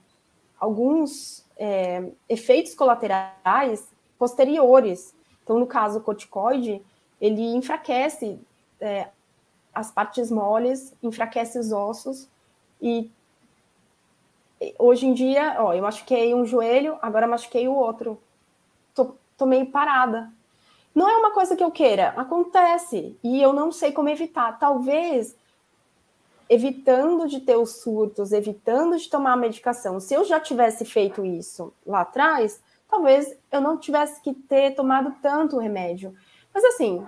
alguns é, efeitos colaterais posteriores. Então, no caso, o corticoide, ele enfraquece é, as partes moles, enfraquece os ossos e hoje em dia, ó, eu machuquei um joelho, agora machuquei o outro. Tô, tô meio parada. Não é uma coisa que eu queira, acontece. E eu não sei como evitar. Talvez evitando de ter os surtos, evitando de tomar a medicação. Se eu já tivesse feito isso lá atrás, talvez eu não tivesse que ter tomado tanto remédio. Mas assim,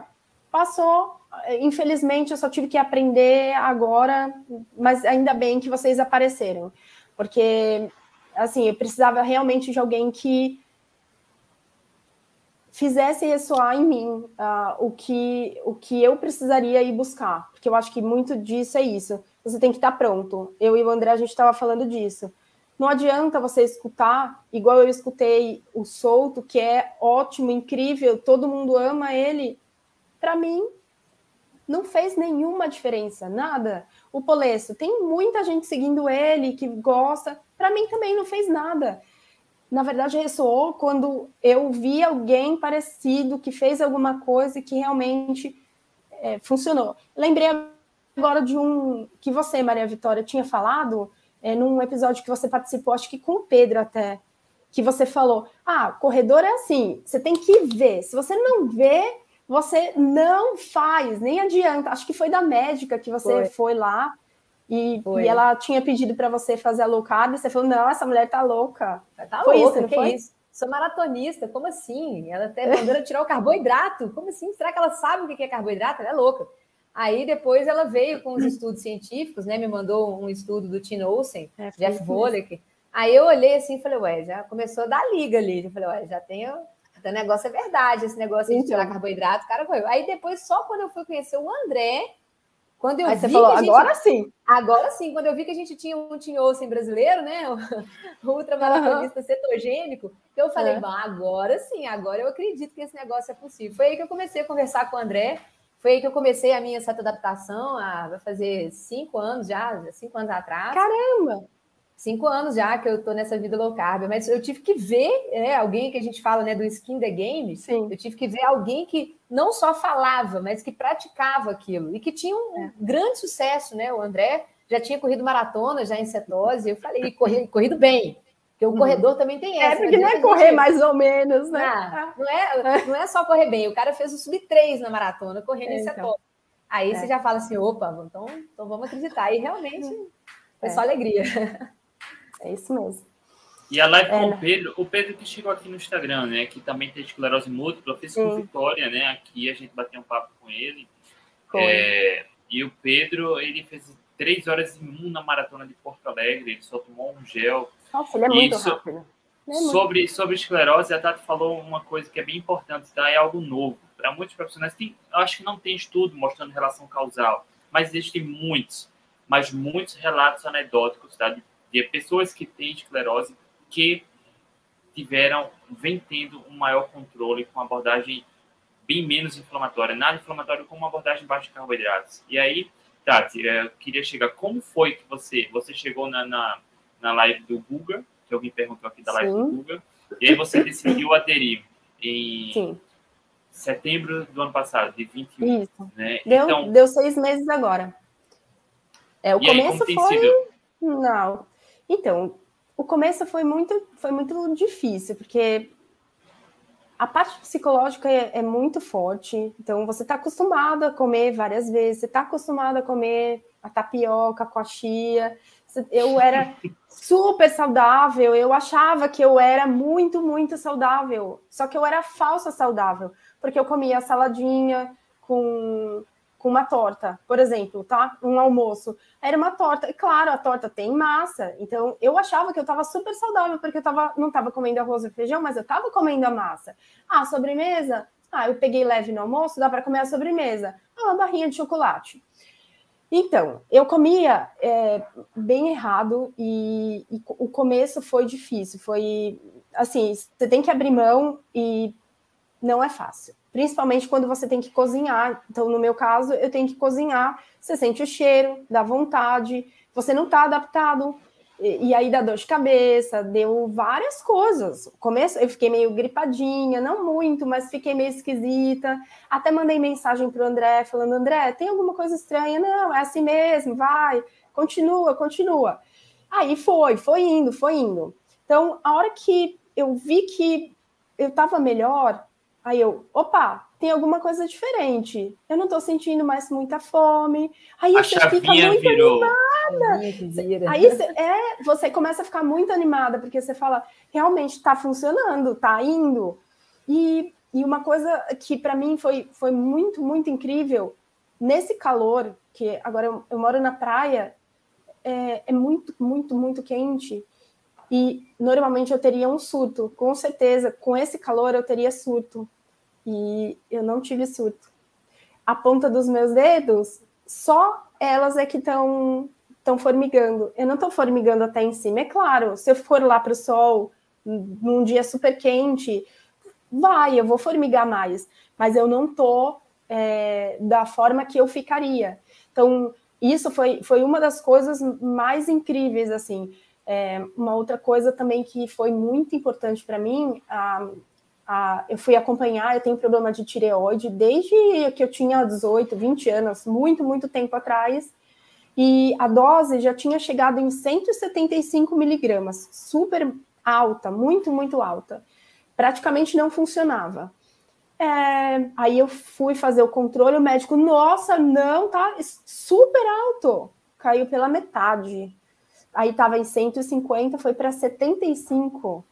passou. Infelizmente, eu só tive que aprender agora, mas ainda bem que vocês apareceram porque assim eu precisava realmente de alguém que fizesse ressoar em mim ah, o que o que eu precisaria ir buscar, porque eu acho que muito disso é isso. Você tem que estar pronto. Eu e o André a gente estava falando disso. Não adianta você escutar igual eu escutei o Solto, que é ótimo, incrível, todo mundo ama ele. Para mim, não fez nenhuma diferença, nada. O Polesso, tem muita gente seguindo ele que gosta. Para mim também não fez nada. Na verdade, ressoou quando eu vi alguém parecido que fez alguma coisa que realmente é, funcionou. Lembrei agora de um que você, Maria Vitória, tinha falado é, num episódio que você participou, acho que com o Pedro até, que você falou: ah, corredor é assim, você tem que ver. Se você não vê, você não faz, nem adianta. Acho que foi da médica que você foi, foi lá e, e ela tinha pedido para você fazer a low carb. E você falou: não, essa mulher tá louca.
Tá
Foi
louca,
isso, não
que
foi?
isso? Sou maratonista, como assim? Ela até mandou tirar o carboidrato. Como assim? Será que ela sabe o que é carboidrato? Ela é louca. Aí depois ela veio com os estudos científicos, né? Me mandou um estudo do Tim Olsen,
É,
Jeff Volek. Aí eu olhei assim e falei, ué, já começou a dar liga ali. Eu falei, ué, já tem. O negócio é verdade, esse negócio de
Então.
tirar carboidrato, o cara foi. Aí depois, só quando eu fui conhecer o André, quando eu
Aí
vi
você falou:
gente-
agora sim.
Agora sim, quando eu vi que a gente tinha um Tim Olsen brasileiro, né? (laughs) O ultramaratonista cetogênico, eu falei, bom, agora sim, agora eu acredito que esse negócio é possível. Foi aí que eu comecei a conversar com o André, foi aí que eu comecei a minha certa adaptação, a, vai fazer cinco anos já, cinco anos atrás.
Caramba!
Cinco anos já que eu tô nessa vida low carb, mas eu tive que ver né, alguém que a gente fala né, do skin the game,
Sim.
eu tive que ver alguém que não só falava, mas que praticava aquilo e que tinha um grande sucesso, né? O André já tinha corrido maratona já em cetose, eu falei, e corri- corrido bem. Porque o uhum. corredor também tem
essa. É, porque não é correr gente... mais ou menos, né?
Ah, não, é, não é só correr bem. O cara fez o sub-3 na maratona, correndo é, esse então. Aí é. você já fala assim, opa, então, então vamos acreditar. E realmente foi só alegria. (laughs)
É isso mesmo.
E a live é, com o né? Pedro, o Pedro que chegou aqui no Instagram, né? Que também tem esclerose múltipla, fez com Vitória, né? Aqui a gente bateu um papo com ele. É, e o Pedro, ele fez três horas e um na maratona de Porto Alegre, ele só tomou um gel.
Nossa, ele é muito Isso, rápido.
É sobre, sobre esclerose, a Tati falou uma coisa que é bem importante, tá? É algo novo. Para muitos profissionais, tem, eu acho que não tem estudo mostrando relação causal, mas existem muitos, mas muitos relatos anedóticos, tá? De, de pessoas que têm esclerose que tiveram, vem tendo um maior controle com abordagem bem menos inflamatória, nada inflamatório com uma abordagem baixa de carboidratos. E aí, Tati, eu queria chegar, como foi que você, você chegou na, na, na live do Google, que alguém perguntou aqui da live Sim. do Google, e aí você decidiu aderir em Sim. setembro do ano passado, de 21. Isso. Né?
Deu, então, deu seis meses agora. É, o começo aí, foi... Sido? Não. Então, o começo foi muito, foi muito difícil, porque a parte psicológica é, é muito forte. Então, você está acostumado a comer várias vezes, você está acostumado a comer a tapioca com a chia. Eu era (laughs) super saudável, eu achava que eu era muito, muito saudável. Só que eu era falsa saudável, porque eu comia saladinha com com uma torta, por exemplo, tá? Um almoço. Era uma torta. E claro, a torta tem massa. Então, eu achava que eu estava super saudável, porque eu tava, não estava comendo arroz e feijão, mas eu estava comendo a massa. Ah, sobremesa? Ah, eu peguei leve no almoço, dá para comer a sobremesa. Ah, uma barrinha de chocolate. Então, eu comia é, bem errado e, e o começo foi difícil. Foi assim, você tem que abrir mão e não é fácil principalmente quando você tem que cozinhar. Então, no meu caso, eu tenho que cozinhar, você sente o cheiro, dá vontade, você não está adaptado, e, e, aí dá dor de cabeça, deu várias coisas. Começo, eu fiquei meio gripadinha, não muito, mas fiquei meio esquisita. Até mandei mensagem para o André, falando: André, tem alguma coisa estranha? Não, é assim mesmo, vai, continua, continua. Aí foi, foi indo, foi indo. Então, a hora que eu vi que eu estava melhor, Aí eu, opa, tem alguma coisa diferente. Eu não tô sentindo mais muita fome. Aí
a você fica muito virou.
animada. Aí você, é, você começa a ficar muito animada, porque você fala, realmente está funcionando, está indo. E, e uma coisa que para mim foi, foi muito, muito incrível, nesse calor, que agora eu, eu moro na praia, é, é muito, muito, muito quente. E normalmente eu teria um surto, com certeza, com esse calor eu teria surto. E eu não tive surto. A ponta dos meus dedos, só elas é que estão estão formigando. Eu não estou formigando até em cima. É claro, se eu for lá para o sol num dia super quente, vai, eu vou formigar mais. Mas eu não estou é, da forma que eu ficaria. Então, isso foi, foi uma das coisas mais incríveis, assim. É, uma outra coisa também que foi muito importante para mim, a, a, eu fui acompanhar, eu tenho problema de tireoide desde que eu tinha 18, 20 anos, muito, muito tempo atrás, e a dose já tinha chegado em 175 miligramas, super alta, muito, muito alta. Praticamente não funcionava. É, aí eu fui fazer o controle, o médico, nossa, não, tá super alto, caiu pela metade aí estava em 150, foi para 75,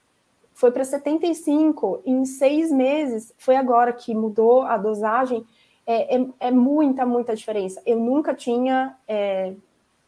foi para 75 em seis meses. Foi agora que mudou a dosagem. É, é, é muita, muita diferença. Eu nunca tinha é,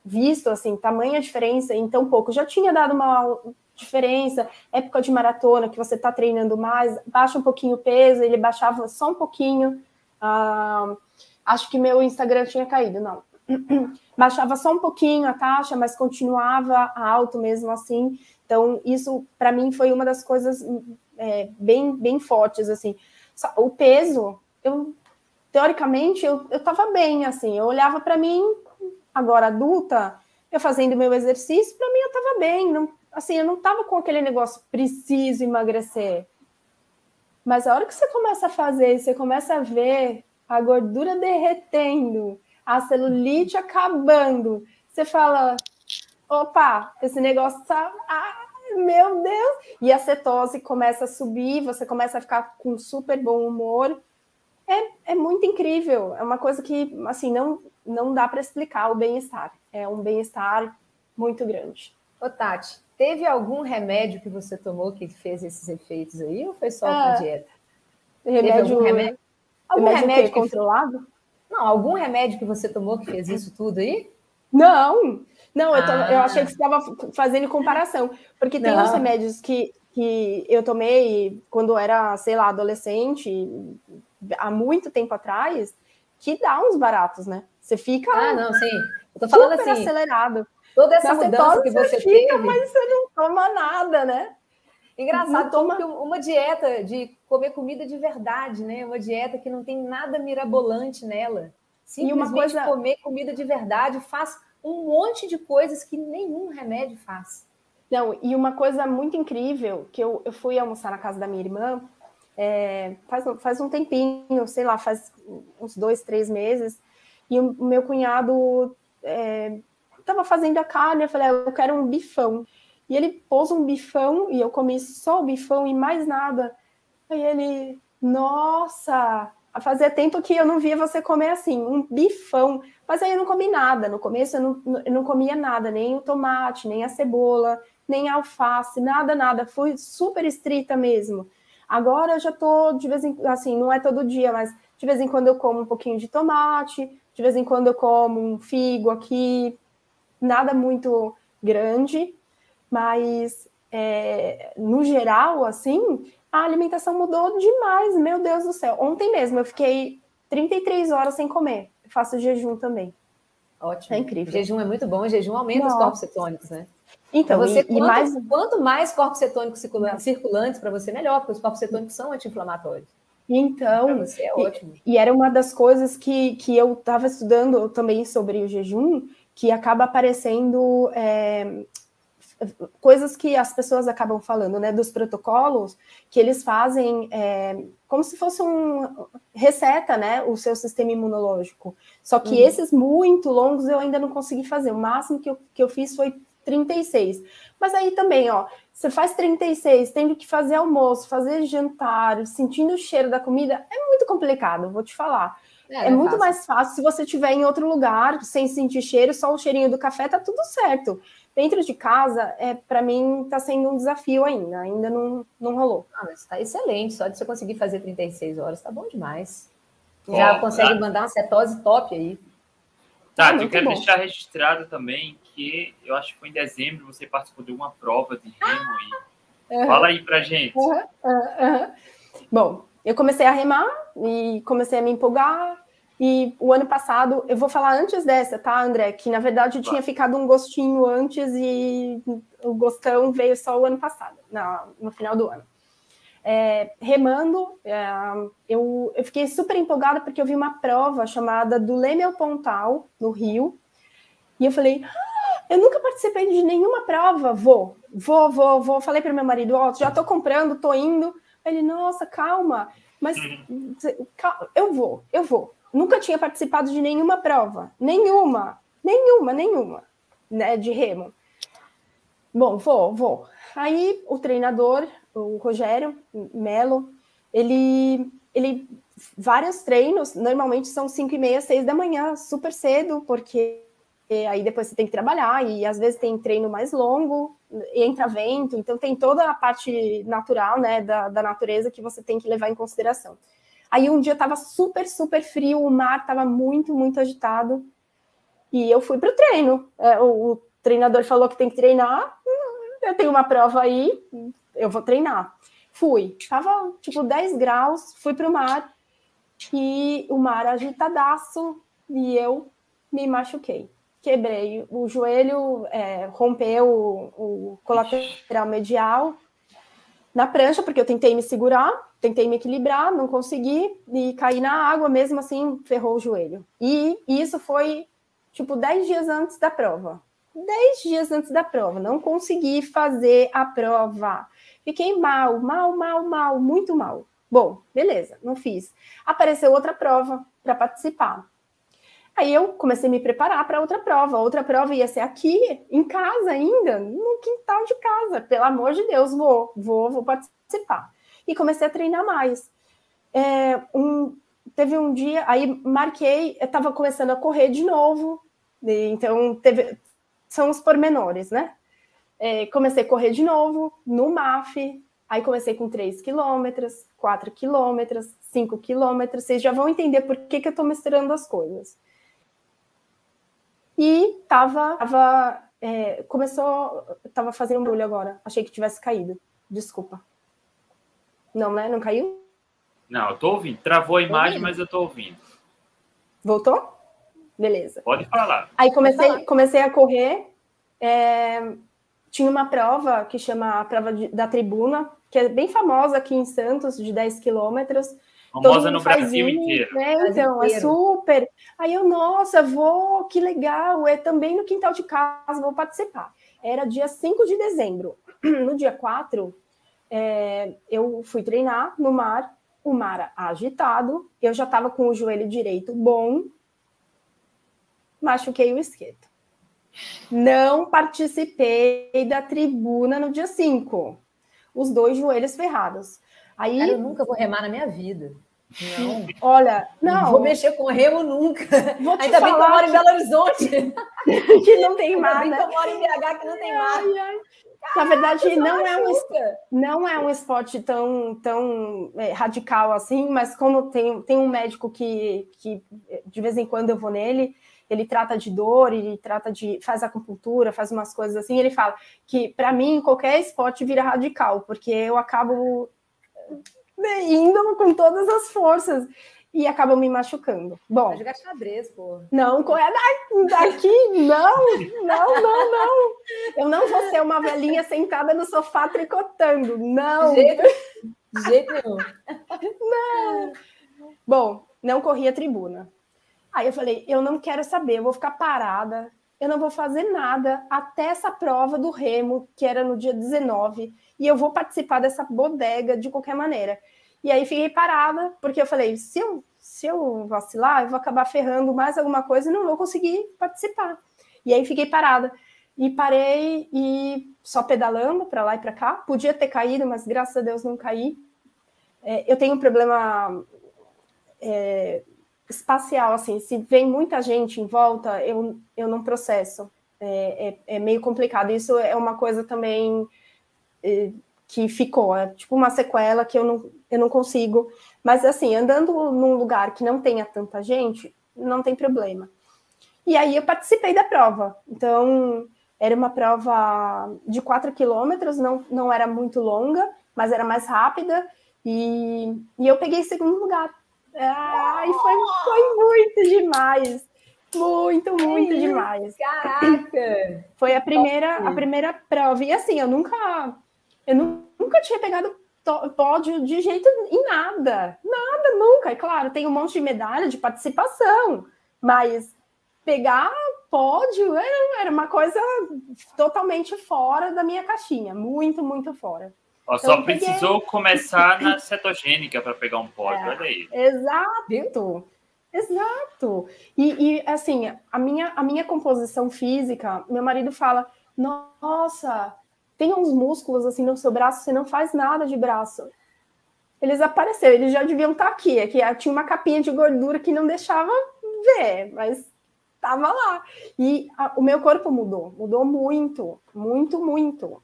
visto assim tamanha diferença em tão pouco. Já tinha dado uma diferença, época de maratona que você está treinando mais, baixa um pouquinho o peso, ele baixava só um pouquinho. Ah, acho que meu Instagram tinha caído, não (clears throat) baixava só um pouquinho a taxa, mas continuava alto mesmo assim. Então, isso para mim foi uma das coisas é, bem, bem fortes, assim. O peso, eu teoricamente eu estava bem, assim, eu olhava para mim, agora adulta, eu fazendo meu exercício, para mim eu estava bem, não, assim, eu não estava com aquele negócio preciso emagrecer. Mas a hora que você começa a fazer, você começa a ver a gordura derretendo, a celulite acabando. Você fala, opa, esse negócio tá, ah, meu Deus! E a cetose começa a subir, você começa a ficar com super bom humor. É, é muito incrível. É uma coisa que, assim, não, não dá para explicar o bem-estar. É um bem-estar muito grande.
Ô, Tati, teve algum remédio que você tomou que fez esses efeitos aí ou foi só ah, dieta?
Remédio, algum remédio, algum remédio, remédio controlado?
Não, algum remédio que você tomou que fez isso tudo aí?
Não, não, eu, tô, eu achei que você estava fazendo comparação, porque tem não. uns remédios que, que eu tomei quando era, sei lá, adolescente, há muito tempo atrás, que dá uns baratos, né? Você fica.
Ah, não, sim. Eu tô falando assim.
acelerado.
Toda essa mudança que você, você fica, teve.
Mas você não toma nada, né?
Engraçado, toma... uma dieta de comer comida de verdade, né? Uma dieta que não tem nada mirabolante nela. Simplesmente e uma coisa... comer comida de verdade faz um monte de coisas que nenhum remédio faz.
Não, e uma coisa muito incrível, que eu, eu fui almoçar na casa da minha irmã, é, faz, faz um tempinho, sei lá, faz uns dois, três meses, e o meu cunhado estava é, fazendo a carne, eu falei, ah, eu quero um bifão. E ele pôs um bifão, e eu comi só o bifão e mais nada. Aí ele, nossa, fazia tempo que eu não via você comer assim, um bifão. Mas aí eu não comi nada. No começo eu não, eu não comia nada, nem o tomate, nem a cebola, nem a alface, nada, nada. Fui super estrita mesmo. Agora eu já tô de vez em assim, não é todo dia, mas de vez em quando eu como um pouquinho de tomate, de vez em quando eu como um figo aqui, nada muito grande, mas é, no geral, assim, a alimentação mudou demais, meu Deus do céu. Ontem mesmo eu fiquei 33 horas sem comer. Eu faço jejum também.
Ótimo. É incrível. O jejum é muito bom, o jejum aumenta Nossa. os corpos cetônicos, né?
Então,
você,
e,
quanto, e mais... quanto mais corpos cetônicos circulantes para você, melhor, porque os corpos cetônicos são anti-inflamatórios.
Então, você é ótimo. E, e, era uma das coisas que, que eu estava estudando também sobre o jejum, que acaba aparecendo é, coisas que as pessoas acabam falando, né, dos protocolos que eles fazem é, como se fosse um receta, né, o seu sistema imunológico. Só que uhum. esses muito longos eu ainda não consegui fazer. O máximo que eu, que eu fiz foi 36. Mas aí também, ó, você faz 36, tendo que fazer almoço, fazer jantar, sentindo o cheiro da comida, é muito complicado, vou te falar. É, é, é muito fácil. mais fácil se você estiver em outro lugar, sem sentir cheiro, só o cheirinho do café, tá tudo certo. Dentro de casa, é, para mim, está sendo um desafio ainda. Ainda não, não rolou.
Ah, mas está excelente. Só de você conseguir fazer 36 horas, tá bom demais. Já consegue tá. mandar uma cetose top aí.
Tá, é eu quero bom. deixar registrado também que eu acho que foi em dezembro você participou de uma prova de remo aí. Uhum. Fala aí pra gente. Uhum.
Uhum. Bom, eu comecei a remar e comecei a me empolgar, e o ano passado, eu vou falar antes dessa, tá, André? Que na verdade tinha ficado um gostinho antes e o gostão veio só o ano passado, no final do ano. É, remando, é, eu, eu fiquei super empolgada porque eu vi uma prova chamada do Lemel Pontal, no Rio, e eu falei, ah, eu nunca participei de nenhuma prova, vou, vou, vou, vou. Falei para meu marido, ó, oh, já tô comprando, tô indo. Ele, nossa, calma, mas uhum. eu vou, eu vou nunca tinha participado de nenhuma prova, nenhuma, nenhuma, nenhuma, né, de remo. Bom, vou, vou. Aí o treinador, o Rogério Melo, ele, ele vários treinos, normalmente são 5 e meia, 6 da manhã, super cedo, porque aí depois você tem que trabalhar, e às vezes tem treino mais longo, entra vento, então tem toda a parte natural, né, da, da natureza que você tem que levar em consideração. Aí um dia estava super, super frio, o mar estava muito, muito agitado. E eu fui para o treino. É, o, treinador falou que tem que treinar. Hum, eu tenho uma prova aí, eu vou treinar. Fui. Tava tipo 10 graus, fui para o mar. E o mar agitadaço. E eu me machuquei. Quebrei o joelho, é, rompeu o, o colateral medial na prancha, porque eu tentei me segurar tentei me equilibrar, não consegui e caí na água, mesmo assim ferrou o joelho. E isso foi tipo 10 dias antes da prova. 10 dias antes da prova, não consegui fazer a prova. Fiquei mal, mal, mal, mal, muito mal. Bom, beleza, não fiz. Apareceu outra prova para participar. Aí eu comecei a me preparar para outra prova. Outra prova ia ser aqui, em casa ainda, no quintal de casa. Pelo amor de Deus, vou, vou, vou participar. E comecei a treinar mais. É, um, teve um dia, aí marquei, eu estava começando a correr de novo. Então, teve, são os pormenores, né? É, comecei a correr de novo no MAF, aí comecei com 3 quilômetros, 4 quilômetros, 5 quilômetros. Vocês já vão entender por que, que eu estou misturando as coisas e tava, tava é, começou, tava fazendo um barulho agora. Achei que tivesse caído. Desculpa. Não, né? Não caiu?
Não, eu tô ouvindo. Travou a imagem, mas eu tô ouvindo.
Voltou? Beleza.
Pode falar.
Aí comecei, comecei a correr. É, tinha uma prova que chama a prova de, da tribuna, que é bem famosa aqui em Santos, de 10 quilômetros.
Famosa no Brasil isso, inteiro.
Né? Então, é super. Aí eu, nossa, vou, que legal, é também no quintal de casa, vou participar. Era dia 5 de dezembro. (clears throat) No dia 4, é, eu fui treinar no mar, o mar agitado, eu já estava com o joelho direito bom, machuquei o esquerdo. Não participei da tribuna no dia 5. Os dois joelhos ferrados. Aí,
Cara, eu nunca vou remar na minha vida.
Não. (laughs) Olha, não.
não vou mexer com remo nunca.
Vou te
Ainda
falar
bem que eu moro em Belo Horizonte. (laughs)
que não tem mar,
Ainda
né?
bem que eu moro em BH que não tem mar.
Ai, ai. Na verdade, não é, um, não é um esporte tão, tão é, radical assim, mas como tem, tem um médico que, que de vez em quando eu vou nele, ele trata de dor, ele trata de faz acupuntura, faz umas coisas assim, ele fala que para mim qualquer esporte vira radical, porque eu acabo indo com todas as forças e acabam me machucando. Bom,
Vai jogar xadrez, pô.
não, correr daqui, não, não, não, não. Eu não vou ser uma velhinha sentada no sofá tricotando, não.
Jeito, jeito nenhum.
Bom, não corri a tribuna. Aí eu falei, eu não quero saber, eu vou ficar parada, eu não vou fazer nada até essa prova do remo, que era no dia 19, e eu vou participar dessa bodega de qualquer maneira. E aí fiquei parada, porque eu falei, se eu, se eu vacilar, eu vou acabar ferrando mais alguma coisa e não vou conseguir participar. E aí fiquei parada. E parei e só pedalando para lá e para cá. Podia ter caído, mas graças a Deus não caí. É, eu tenho um problema é, espacial, assim, se vem muita gente em volta, eu, eu não processo. É, é, é meio complicado. Isso é uma coisa também é, que ficou, é tipo uma sequela que eu não, eu não consigo. Mas, assim, andando num lugar que não tenha tanta gente, não tem problema. E aí eu participei da prova. Então, era uma prova de 4 quilômetros, não, não era muito longa, mas era mais rápida. E, e eu peguei segundo lugar. Ai, foi, foi muito demais. Muito, muito demais.
Caraca!
Foi a primeira, a primeira prova. E assim, eu nunca, eu nu- nunca tinha pegado pódio de jeito em nada. Nada, nunca. É claro, tem um monte de medalha de participação, mas pegar pódio era, era uma coisa totalmente fora da minha caixinha. Muito, muito fora.
Ó, só
Eu peguei.
precisou (laughs) começar na cetogênica para pegar um pódio,
É.
olha aí.
Exato, exato. E, e, assim, a minha, a minha composição física, meu marido fala: Nossa, tem uns músculos assim no seu braço, você não faz nada de braço. Eles apareceram, eles já deviam estar aqui. É que tinha uma capinha de gordura que não deixava ver, mas estava lá. E a- o meu corpo mudou, mudou muito, muito, muito.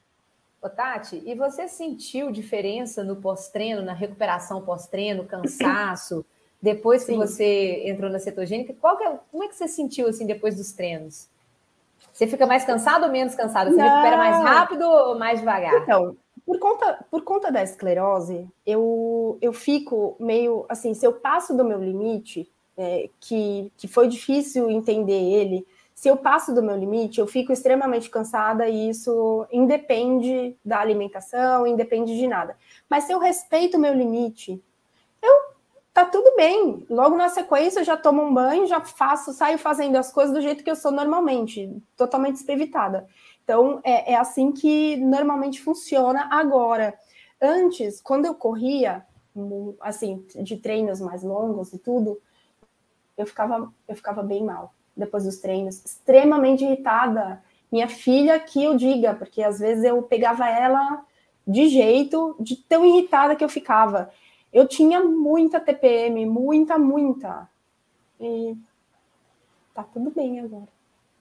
Ô, Tati, e você sentiu diferença no pós-treino, na recuperação pós-treino, cansaço, depois que
Sim.
você entrou na cetogênica? Qual que é, como é que você sentiu assim depois dos treinos? Você fica mais cansado ou menos cansado? Você
Não.
recupera mais rápido ou mais devagar?
Então, por conta, por conta da esclerose, eu, eu fico meio assim, se eu passo do meu limite, é, que, que foi difícil entender ele, se eu passo do meu limite, eu fico extremamente cansada e isso independe da alimentação, independe de nada. Mas se eu respeito o meu limite, tá tudo bem. Logo na sequência eu já tomo um banho, já faço, saio fazendo as coisas do jeito que eu sou normalmente, totalmente desprevitada. Então, é, é assim que normalmente funciona agora. Antes, quando eu corria, assim, de treinos mais longos e tudo, eu ficava, eu ficava bem mal depois dos treinos, extremamente irritada. Minha filha que eu diga, porque às vezes eu pegava ela de jeito, de tão irritada que eu ficava. Eu tinha muita TPM, muita, muita. E tá tudo bem agora.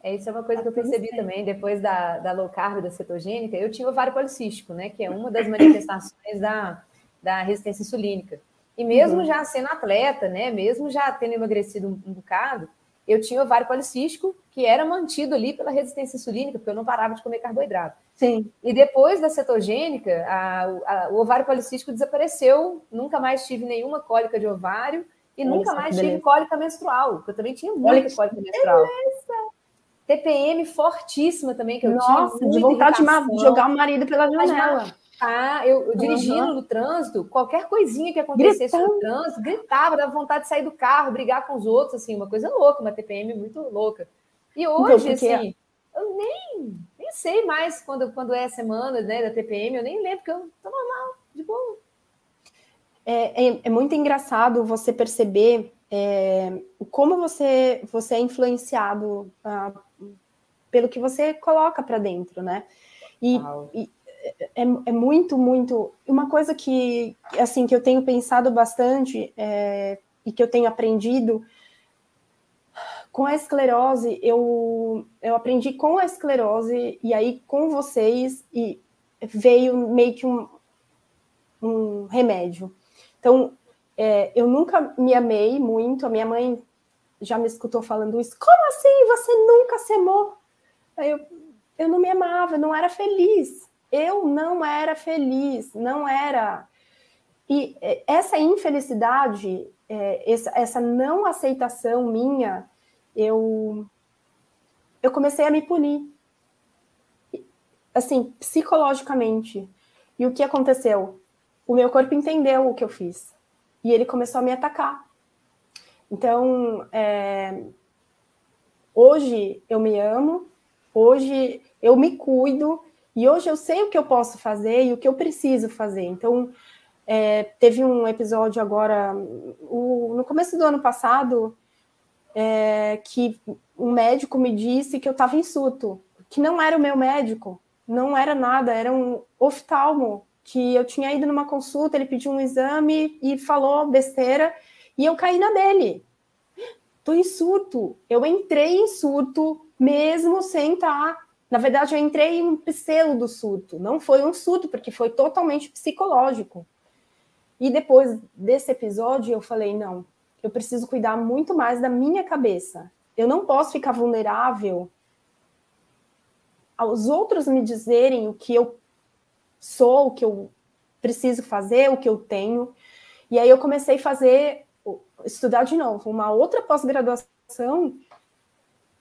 É, isso é uma coisa tá que eu percebi também, depois da, da low carb, da cetogênica, eu tinha ovário policístico, né? Que é uma das manifestações da, da resistência insulínica. E mesmo uhum. já sendo atleta, né? Mesmo já tendo emagrecido um, um bocado, eu tinha ovário policístico que era mantido ali pela resistência insulínica, porque eu não parava de comer carboidrato.
Sim.
E depois da cetogênica, a, a, o ovário policístico desapareceu, nunca mais tive nenhuma cólica de ovário e nunca mais tive cólica menstrual, porque eu também tinha muita cólica menstrual. Beleza. TPM fortíssima também, que eu
Nossa,
tinha.
de vontade de jogar o marido pela janela.
Ah, eu, eu dirigindo uhum. no trânsito, qualquer coisinha que acontecesse Gritando. no trânsito, gritava, dava vontade de sair do carro, brigar com os outros, assim, uma coisa louca, uma TPM muito louca. E então, hoje, então, assim, eu nem, nem sei mais quando, quando é a semana né, da TPM, eu nem lembro, porque eu tô normal, de boa.
É, é, é muito engraçado você perceber é, como você, você é influenciado ah, pelo que você coloca para dentro, né? E, e é, é, muito, muito. Uma coisa que, assim, que eu tenho pensado bastante é, e que eu tenho aprendido com a esclerose, eu, eu aprendi com a esclerose e aí com vocês e veio meio que um, um remédio. Então, é, eu nunca me amei muito. A minha mãe já me escutou falando isso. Como assim? Você nunca se amou? Eu, eu não me amava, não era feliz eu não era feliz, não era. E é, essa infelicidade, é, essa, não aceitação minha, eu, eu comecei a me punir. Assim, psicologicamente. E o que aconteceu? O meu corpo entendeu o que eu fiz. E ele começou a me atacar. Então, é, hoje eu me amo, hoje eu me cuido, e hoje eu sei o que eu posso fazer e o que eu preciso fazer. Então, é, teve um episódio agora, o, no começo do ano passado, é, que um médico me disse que eu estava em surto, que não era o meu médico, não era nada, era um oftalmo, que eu tinha ido numa consulta, ele pediu um exame e falou besteira, e eu caí na dele. Tô em surto. Eu entrei em surto, mesmo sem estar tá na verdade, eu entrei em um pseudo surto. Não foi um surto, porque foi totalmente psicológico. E depois desse episódio, eu falei: não, eu preciso cuidar muito mais da minha cabeça. Eu não posso ficar vulnerável aos outros me dizerem o que eu sou, o que eu preciso fazer, o que eu tenho. E aí eu comecei a fazer, estudar de novo, uma outra pós-graduação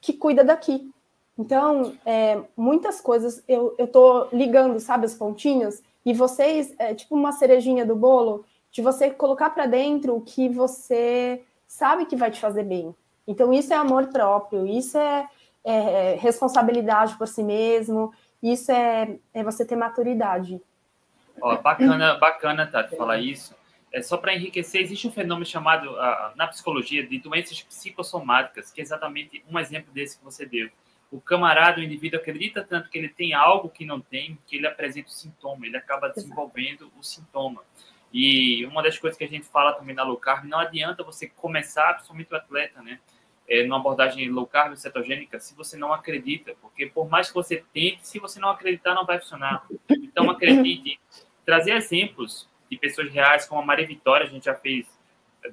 que cuida daqui, então, é, muitas coisas eu estou ligando, sabe, os pontinhos, e vocês, é tipo uma cerejinha do bolo, de você colocar para dentro o que você sabe que vai te fazer bem. Então, isso é amor próprio, isso é, é responsabilidade por si mesmo, isso é, é você ter maturidade.
Ó, bacana, bacana, Tati, falar isso. É só para enriquecer, existe um fenômeno chamado uh, na psicologia de doenças psicossomáticas, que é exatamente um exemplo desse que você deu o camarada, o indivíduo acredita tanto que ele tem algo que não tem, que ele apresenta o sintoma, ele acaba desenvolvendo o sintoma. E uma das coisas que a gente fala também na low carb, não adianta você começar, principalmente o atleta, né? É, numa abordagem low carb cetogênica, se você não acredita, porque por mais que você tente, se você não acreditar, não vai funcionar. Então, acredite. Trazer exemplos de pessoas reais, como a Maria Vitória, a gente já fez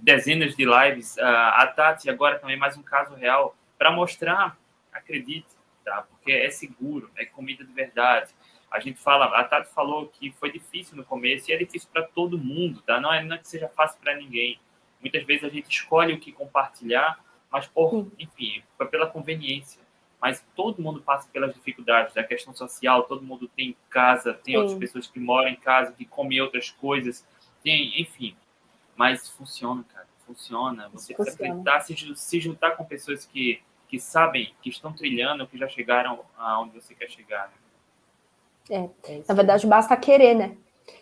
dezenas de lives, a Tati, agora também mais um caso real, para mostrar acredite, tá? Porque é seguro, é comida de verdade. A gente fala, a Tati falou que foi difícil no começo e é difícil para todo mundo, tá? Não é, não é que seja fácil para ninguém. Muitas vezes a gente escolhe o que compartilhar, mas por, enfim, pela conveniência. Mas todo mundo passa pelas dificuldades da questão social, todo mundo tem casa, tem Sim. outras pessoas que moram em casa, que comem outras coisas, tem, enfim. Mas funciona, cara, funciona. Você funciona. se, se juntar com pessoas que que sabem, que estão trilhando, que já chegaram aonde você quer chegar.
Né? É, na verdade, basta querer, né?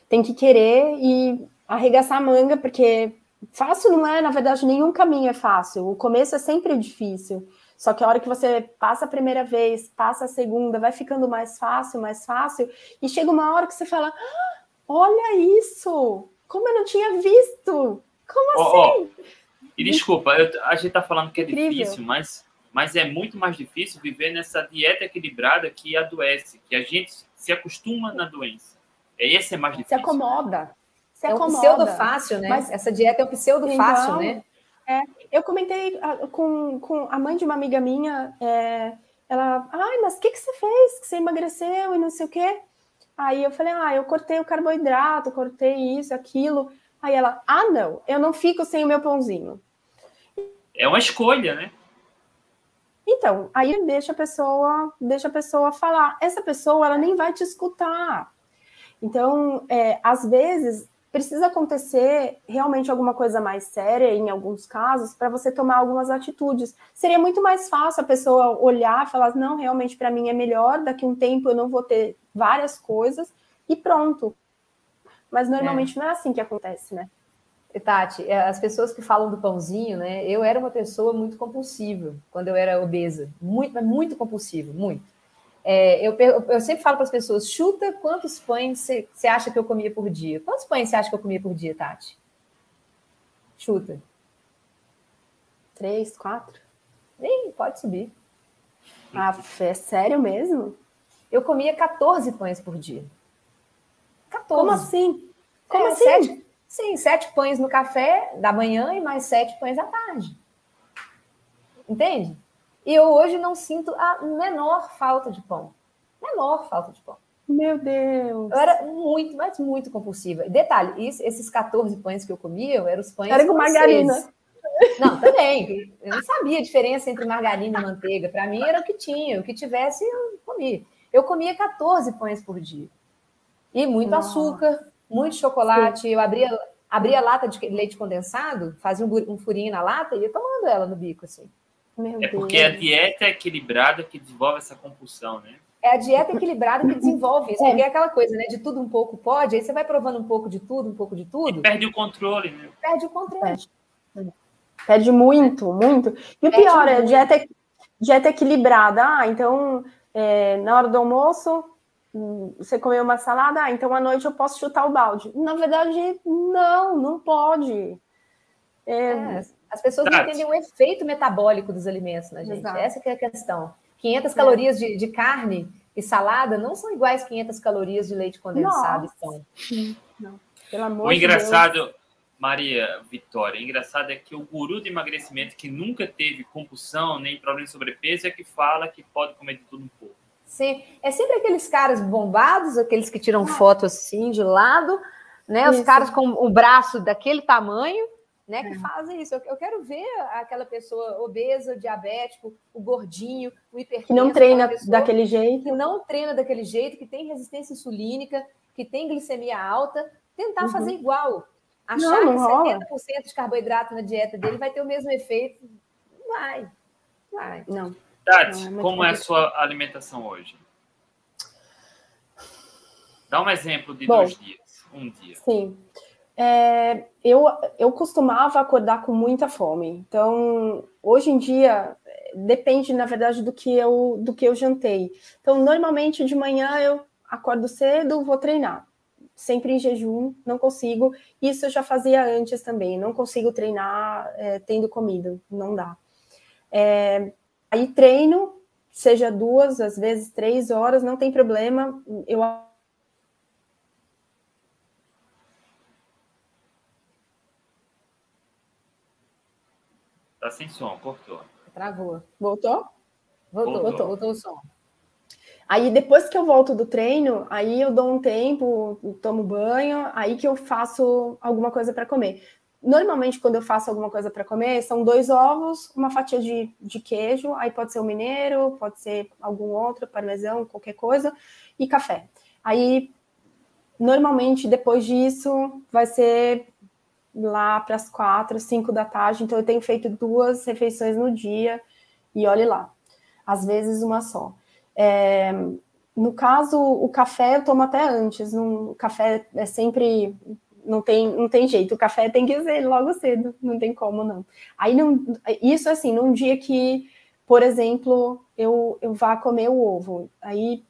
Tem que querer e arregaçar a manga, porque fácil não é, na verdade, nenhum caminho é fácil. O começo é sempre difícil. Só que a hora que você passa a primeira vez, passa a segunda, vai ficando mais fácil, mais fácil, e chega uma hora que você fala: ah, olha isso! Como eu não tinha visto! Como oh, assim? Oh.
E desculpa, eu, a gente tá falando que é Incrível. difícil, mas, mas é muito mais difícil viver nessa dieta equilibrada que adoece, que a gente se acostuma na doença. Esse é mais difícil.
Se acomoda. Se
é
acomoda.
um pseudo fácil, né? Mas, Essa dieta é um pseudo então, fácil, né?
É, eu comentei ah, com, com a mãe de uma amiga minha, é, ela, ai, mas o que, que você fez? Que você emagreceu e não sei o quê? Aí eu falei, ah, eu cortei o carboidrato, cortei isso, aquilo. Aí ela, ah, não, eu não fico sem o meu pãozinho.
É uma escolha, né?
Então, aí deixa a pessoa, deixa a pessoa falar. Essa pessoa, ela nem vai te escutar. Então, é, às vezes, precisa acontecer realmente alguma coisa mais séria, em alguns casos, para você tomar algumas atitudes. Seria muito mais fácil a pessoa olhar falar: não, realmente para mim é melhor, daqui um tempo eu não vou ter várias coisas, e pronto. Mas normalmente é. não é assim que acontece, né?
Tati, é, as pessoas que falam do pãozinho, né? Eu era uma pessoa muito compulsiva quando eu era obesa, muito, muito compulsiva, muito. É, eu, eu, sempre falo para as pessoas: chuta quantos pães você acha que eu comia por dia? Quantos pães você acha que eu comia por dia, Tati? Chuta.
Três, quatro?
Ih, pode subir.
Ah, é sério mesmo?
Eu comia 14 pães por dia.
14. Como assim?
Como é, assim? Sete, sim, sete pães no café da manhã e mais sete pães à tarde. Entende? E eu hoje não sinto a menor falta de pão. Menor falta de pão.
Meu Deus!
Eu era muito, mas muito compulsiva. Detalhe, isso, esses 14 pães que eu comia, eram os pães.
Era com margarina.
Não, também. Eu não sabia a diferença entre margarina e manteiga. Para mim era o que tinha, o que tivesse, eu comia. Eu comia 14 pães por dia. E muito Nossa. açúcar, muito chocolate. Sim. Eu abria, abria lata de leite condensado, fazia um, um furinho na lata e ia tomando ela no bico, assim.
Meu é porque Deus. a dieta é equilibrada que desenvolve essa compulsão, né?
É a dieta equilibrada que desenvolve (laughs) isso. É. Porque é aquela coisa, né? De tudo um pouco pode, aí você vai provando um pouco de tudo, um pouco de tudo.
E perde o controle, né?
Perde o controle.
Perde, perde muito, muito. E o perde pior é a dieta, dieta equilibrada. Ah, então, é, na hora do almoço, você comeu uma salada, ah, então à noite eu posso chutar o balde. Na verdade, não, não pode.
É, é as pessoas não entendem o efeito metabólico dos alimentos na gente. Exato. Essa é a questão. 500 é. calorias de, de, carne e salada não são iguais 500 calorias de leite condensado. Então.
Não. Pelo amor o engraçado, Deus. Maria Vitória, o engraçado é que o guru de emagrecimento que nunca teve compulsão nem problema de sobrepeso é que fala que pode comer de tudo um pouco.
Sim, é sempre aqueles caras bombados, aqueles que tiram foto assim de lado, né? Os caras com o braço daquele tamanho né, que é. fazem isso. Eu, quero ver aquela pessoa obesa, diabético, o gordinho, o hipertenso.
Que não treina daquele jeito.
Que não treina daquele jeito, que tem resistência insulínica, que tem glicemia alta, tentar uhum. fazer igual. Achar não, não que 70% de carboidrato na dieta dele vai ter o mesmo efeito. Vai. Vai.
Não.
Tati, não, é como é a sua alimentação hoje? Dá um exemplo de Bom, dois dias, um dia.
Sim é, eu, eu costumava acordar com muita fome. Então, hoje em dia, depende, na verdade, do que eu, do que eu jantei. Então, normalmente de manhã eu acordo cedo, vou treinar. Sempre em jejum, não consigo. Isso eu já fazia antes também. Não consigo treinar é, tendo comida, não dá. É, aí treino, seja duas, às vezes três horas, não tem problema. Eu
Tá sem som, cortou.
Travou.
Voltou?
Voltou, voltou, voltou o som.
Aí depois que eu volto do treino, aí eu dou um tempo, tomo banho, aí que eu faço alguma coisa para comer. Normalmente, quando eu faço alguma coisa para comer, são dois ovos, uma fatia de, de queijo, aí pode ser o mineiro, pode ser algum outro, parmesão, qualquer coisa, e café. Aí, normalmente, depois disso, vai ser lá para as quatro, cinco da tarde, então eu tenho feito duas refeições no dia e olhe lá, às vezes uma só. É, no caso, o café eu tomo até antes, no, o café é sempre não tem, não tem jeito, o café tem que ser logo cedo, não tem como não. Aí não, isso assim, num dia que, por exemplo, eu, eu vá comer o ovo, aí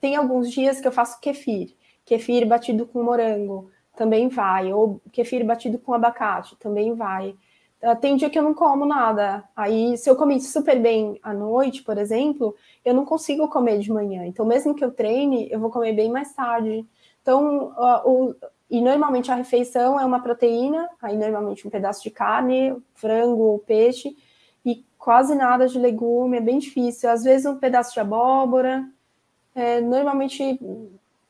tem alguns dias que eu faço kefir, kefir batido com morango, também vai, ou kefir batido com abacate, também vai. Ah, tem dia que eu não como nada. Aí, se eu comi super bem à noite, por exemplo, eu não consigo comer de manhã. Então, mesmo que eu treine, eu vou comer bem mais tarde. Então, uh, o, e normalmente a refeição é uma proteína, aí normalmente um pedaço de carne, frango, peixe, e quase nada de legume, é bem difícil. Às vezes um pedaço de abóbora, é, normalmente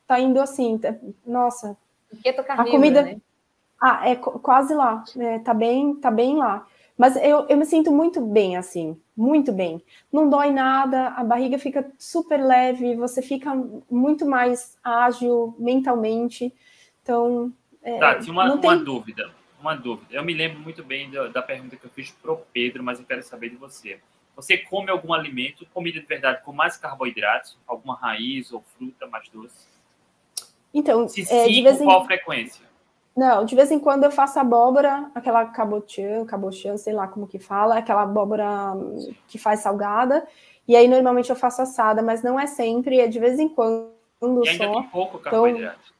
tá indo assim, tá, nossa.
A comida, né?
Ah, é quase lá, é, tá bem, tá bem lá. Mas eu, eu me sinto muito bem assim, muito bem. Não dói nada, a barriga fica super leve, você fica muito mais ágil mentalmente. Então.
É, Tati, uma, uma tem... dúvida. Uma dúvida. Eu me lembro muito bem da, da pergunta que eu fiz pro Pedro, mas eu quero saber de você. Você come algum alimento, comida de verdade, com mais carboidratos, alguma raiz ou fruta mais doce?
Então,
Se é, sim, de vez em... qual frequência?
Não, de vez em quando eu faço abóbora, aquela cabotiã, cabotiã, sei lá como que fala, aquela abóbora que faz salgada. E aí normalmente eu faço assada, mas não é sempre, é de vez em quando
e ainda
só.
tem pouco então, carboidrato. Então,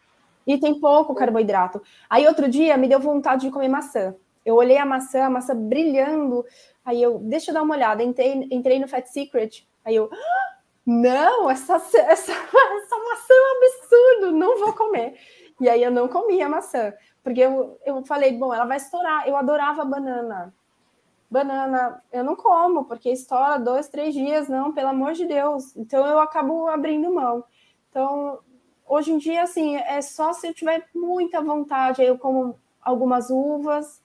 e tem pouco carboidrato. Aí outro dia me deu vontade de comer maçã. Eu olhei a maçã, a maçã brilhando. Aí eu, deixa eu dar uma olhada. Entrei, entrei no Fat Secret. Aí eu, ah, não, essa, essa, (laughs) essa maçã é um absurdo, não vou comer. E aí eu não comia a maçã, porque eu, eu falei, bom, ela vai estourar. Eu adorava banana. Banana, eu não como, porque estoura dois, três dias, não, pelo amor de Deus. Então eu acabo abrindo mão. Então, hoje em dia, assim, é só se eu tiver muita vontade, aí eu como algumas uvas,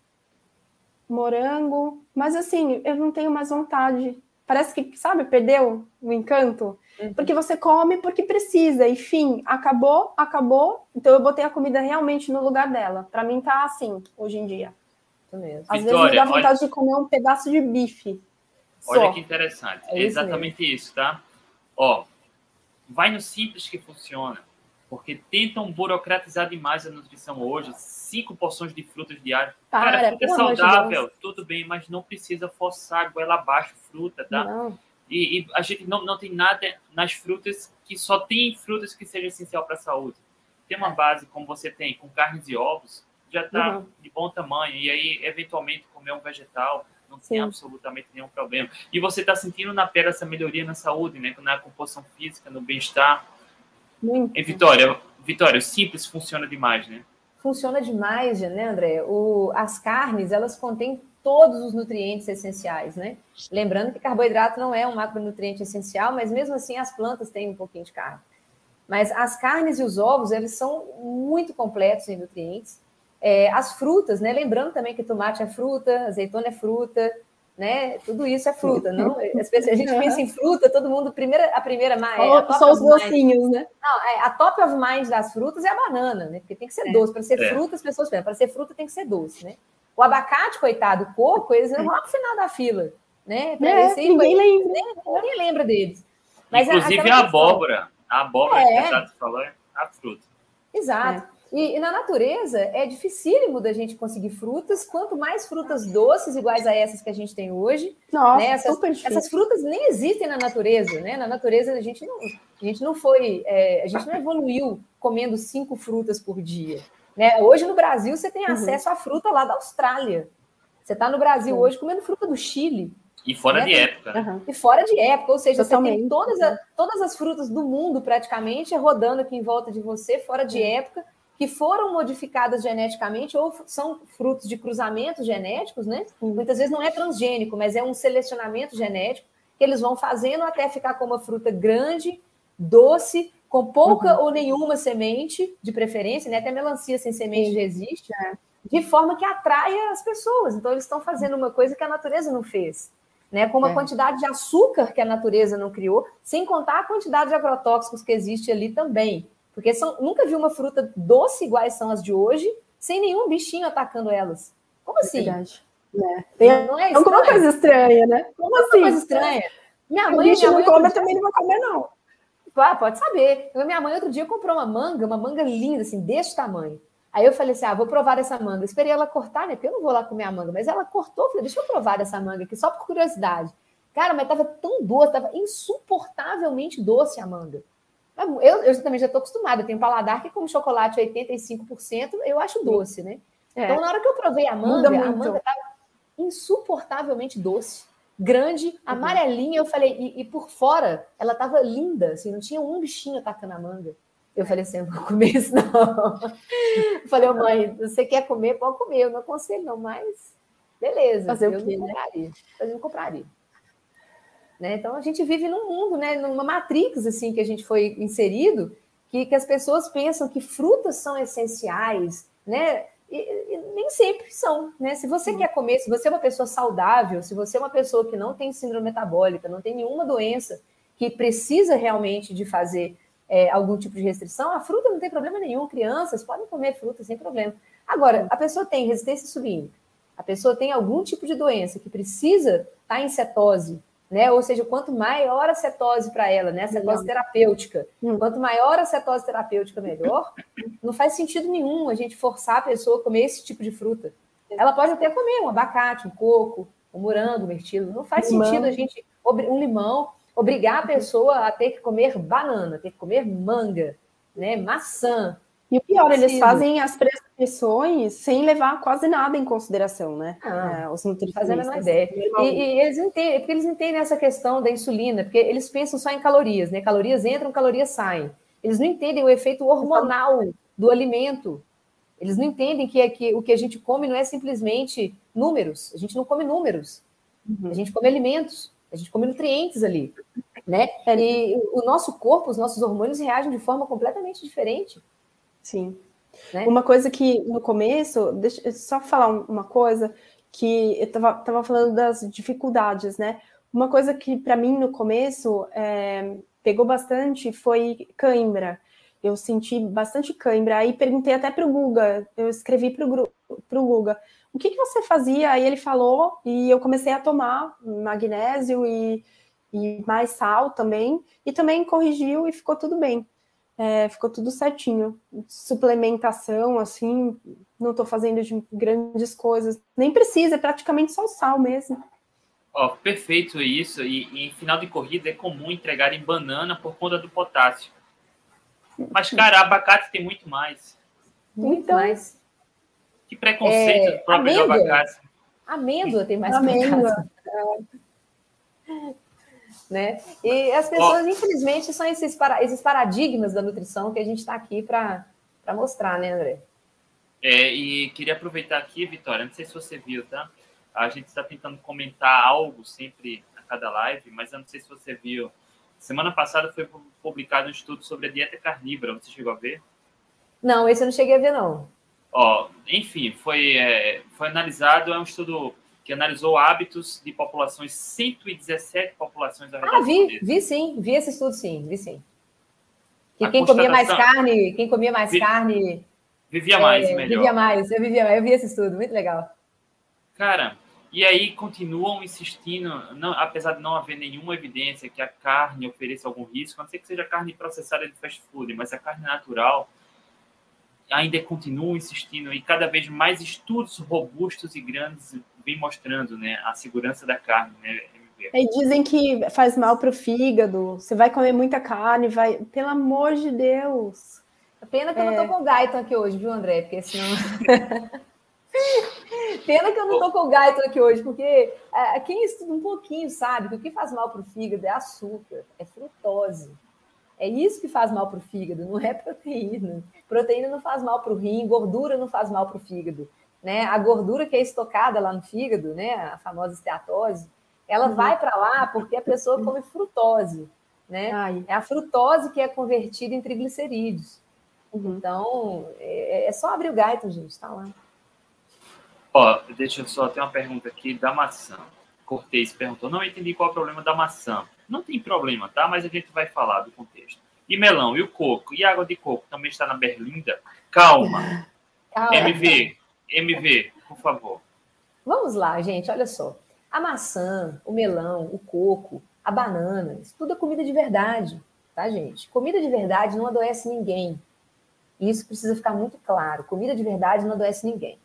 morango, mas assim, eu não tenho mais vontade. Parece que, sabe, perdeu o encanto. Uhum. Porque você come porque precisa, e fim, acabou, acabou. Então eu botei a comida realmente no lugar dela. Para mim tá assim, hoje em dia.
Mesmo.
Às Vitória, vezes me dá vontade olha... de comer um pedaço de bife.
Olha só. que interessante. É, é exatamente mesmo. isso, tá? Ó, vai no simples que funciona. Porque tentam burocratizar demais a nutrição hoje. Cinco porções de frutas diárias. Para, Cara, fruta é saudável, tudo bem, mas não precisa forçar goela abaixo fruta, tá?
Não.
E, e, a gente não, não tem nada nas frutas que só tem frutas que seja essencial para a saúde. Tem uma base, como você tem, com carnes e ovos, já está uhum. de bom tamanho. E aí, eventualmente, comer um vegetal não Sim. tem absolutamente nenhum problema. E você está sentindo na pele essa melhoria na saúde, né? Na composição física, no bem-estar.
Muito.
E Vitória, Vitória, o simples funciona demais, né?
Funciona demais, né, André? O, as carnes, elas contêm todos os nutrientes essenciais, né? Lembrando que carboidrato não é um macronutriente essencial, mas mesmo assim as plantas têm um pouquinho de carne. Mas as carnes e os ovos, eles são muito completos em nutrientes. É, as frutas, né? Lembrando também que tomate é fruta, azeitona é fruta, né? Tudo isso é fruta, não? A gente pensa em fruta, todo mundo, primeira, a primeira
é, São os docinhos, né?
Não, é, a top of mind das frutas é a banana, né? Porque tem que ser é. doce. Para ser é. fruta, as pessoas pensam, para ser fruta tem que ser doce, né? O abacate, coitado, o coco, eles vão lá no final da fila, né?
É, esse, ninguém lembra.
Ninguém lembra deles.
Mas Inclusive a abóbora. A abóbora é. que você falou é a fruta.
Exato. E, e, na natureza é dificílimo da gente conseguir frutas. Quanto mais frutas doces iguais a essas que a gente tem hoje,
Nossa,
né? essas, essas, frutas nem existem na natureza, né? Na natureza a gente não, a gente não foi, é, a gente não evoluiu comendo cinco frutas por dia. Né? Hoje no Brasil você tem uhum. acesso à fruta lá da Austrália. Você está no Brasil hoje comendo fruta do Chile.
E fora né? de época.
Uhum. E fora de época, ou seja, Totalmente. você tem todas, a, todas as frutas do mundo praticamente rodando aqui em volta de você, fora de época, que foram modificadas geneticamente ou são frutos de cruzamentos genéticos, né? Muitas vezes não é transgênico, mas é um selecionamento genético que eles vão fazendo até ficar com uma fruta grande, doce, com pouca uhum. ou nenhuma semente, de preferência, né? Até melancia sem semente Sim. já existe, né? de forma que atraia as pessoas. Então, eles estão fazendo uma coisa que a natureza não fez, né? Com uma é. quantidade de açúcar que a natureza não criou, sem contar a quantidade de agrotóxicos que existe ali também. Porque são, nunca vi uma fruta doce iguais são as de hoje, sem nenhum bichinho atacando elas. Como assim?
Verdade. É. Tem não é alguma coisa estranha, né?
Como assim? coisa estranha.
Minha mãe, o bicho minha mãe não come, eu também não vou comer, não.
Ah, pode saber. minha mãe outro dia comprou uma manga, uma manga linda, assim, desse tamanho. Aí eu falei assim: ah, vou provar essa manga. Esperei ela cortar, né? Porque eu não vou lá comer a manga. Mas ela cortou, falei, deixa eu provar essa manga aqui, só por curiosidade. Cara, mas tava tão doce, tava insuportavelmente doce a manga. Eu, eu também já estou acostumada, eu tenho paladar que como chocolate 85%, eu acho doce, né? É. Então, na hora que eu provei a manga, a manga estava insuportavelmente doce, grande, uhum. amarelinha. Eu falei, e, e por fora ela estava linda, assim, não tinha um bichinho atacando a manga. Eu falei assim, não vou comer isso não. Eu (laughs) falei, oh, mãe, você quer comer, pode comer. Eu não aconselho não, mas beleza.
Fazer
eu
o quê,
não né? compraria. Né? Eu não compraria. Né? Então, a gente vive num mundo, né, numa matrix assim que a gente foi inserido, que, que as pessoas pensam que frutas são essenciais, né? E, e nem sempre são, né? Se você quer comer, se você é uma pessoa saudável, se você é uma pessoa que não tem síndrome metabólica, não tem nenhuma doença que precisa realmente de fazer é, algum tipo de restrição, a fruta não tem problema nenhum. Crianças podem comer fruta sem problema. Agora, a pessoa tem resistência insulínica, a pessoa tem algum tipo de doença que precisa estar em cetose, né? Ou seja, quanto maior a cetose para ela, né? A cetose terapêutica, hum. quanto maior a cetose terapêutica, melhor. Não faz sentido nenhum a gente forçar a pessoa a comer esse tipo de fruta. Ela pode até comer um abacate, um coco, um morango, um mirtilo. Não faz limão. sentido a gente um limão obrigar a pessoa a ter que comer banana, ter que comer manga, né? Maçã.
E o pior, eles fazem as prescrições sem levar quase nada em consideração, né?
Ah, é, os nutricionistas. Fazendo uma ideia. E, e, eles entendem, porque eles entendem essa questão da insulina, porque eles pensam só em calorias, né? Calorias entram, calorias saem. Eles não entendem o efeito hormonal do alimento. Eles não entendem que, é que o que a gente come não é simplesmente números. A gente não come números. Uhum. A gente come alimentos. A gente come nutrientes ali, né? E o nosso corpo, os nossos hormônios reagem de forma completamente diferente.
Sim. Né? Uma coisa que no começo, deixa eu só falar uma coisa que eu estava tava falando das dificuldades, né? Uma coisa que para mim no começo é, pegou bastante foi cãibra. Eu senti bastante cãibra. Aí perguntei até para o Guga, eu escrevi para o Guga, o que, que você fazia? Aí ele falou, e eu comecei a tomar magnésio e, e mais sal também, e também corrigiu e ficou tudo bem. É, ficou tudo certinho. Suplementação, assim, não estou fazendo de grandes coisas. Nem precisa, é praticamente só sal mesmo.
Ó, perfeito isso. E, e, em final de corrida é comum entregar em banana por conta do potássio. Mas, cara, abacate tem muito mais.
Muito então, mais.
Que preconceito é, próprio amêndoa. abacate.
Amêndoa tem mais amêndoa. Né? E as pessoas, oh. infelizmente, são esses, para, esses paradigmas da nutrição que a gente está aqui para mostrar, né, André?
É, e queria aproveitar aqui, Vitória, não sei se você viu, tá? A gente está tentando comentar algo sempre a cada live, mas eu não sei se você viu. Semana passada foi publicado um estudo sobre a dieta carnívora. Você chegou a ver?
Não, esse eu não cheguei a ver, não.
Ó, enfim, foi, é, foi analisado, é um estudo que analisou hábitos de populações, 117 populações
ao redor Ah, vi, vi sim, vi esse estudo sim, vi sim. Que a quem comia mais carne, quem comia mais vi, carne...
Vivia mais, é, melhor.
Vivia mais, eu vivia mais, eu vi esse estudo, muito legal.
Cara, e aí continuam insistindo, não, apesar de não haver nenhuma evidência que a carne ofereça algum risco, a não ser que seja carne processada de fast food, mas a carne natural ainda continuam insistindo e cada vez mais estudos robustos e grandes vêm mostrando né, a segurança da carne. Né,
e dizem que faz mal para o fígado. Você vai comer muita carne, vai. Pelo amor de Deus.
Pena que é. eu não tô é. com o Gaiton aqui hoje, viu, André? Porque senão. (laughs) (laughs) Pena que eu não tô com o Gaiton aqui hoje, porque é, quem estuda um pouquinho sabe que o que faz mal para o fígado é açúcar, é frutose. É isso que faz mal para o fígado, não é proteína. Proteína não faz mal para o rim, gordura não faz mal para o fígado. Né? A gordura que é estocada lá no fígado, né? a famosa esteatose, ela uhum. vai para lá porque a pessoa come frutose. Né? Ai. É a frutose que é convertida em triglicerídeos. Uhum. Então, é, é, só abrir o gaito, gente, está lá.
Ó, deixa eu só ter uma pergunta aqui da maçã. Cortez perguntou: não entendi qual é o problema da maçã. Não tem problema, tá? Mas a gente vai falar do contexto. E melão, e o coco? E água de coco também está na berlinda? Calma. (laughs) Calma. MV, MV, por favor.
Vamos lá, gente, olha só. A maçã, o melão, o coco, a banana, isso tudo é comida de verdade, tá, gente? Comida de verdade não adoece ninguém. Isso precisa ficar muito claro. Comida de verdade não adoece ninguém.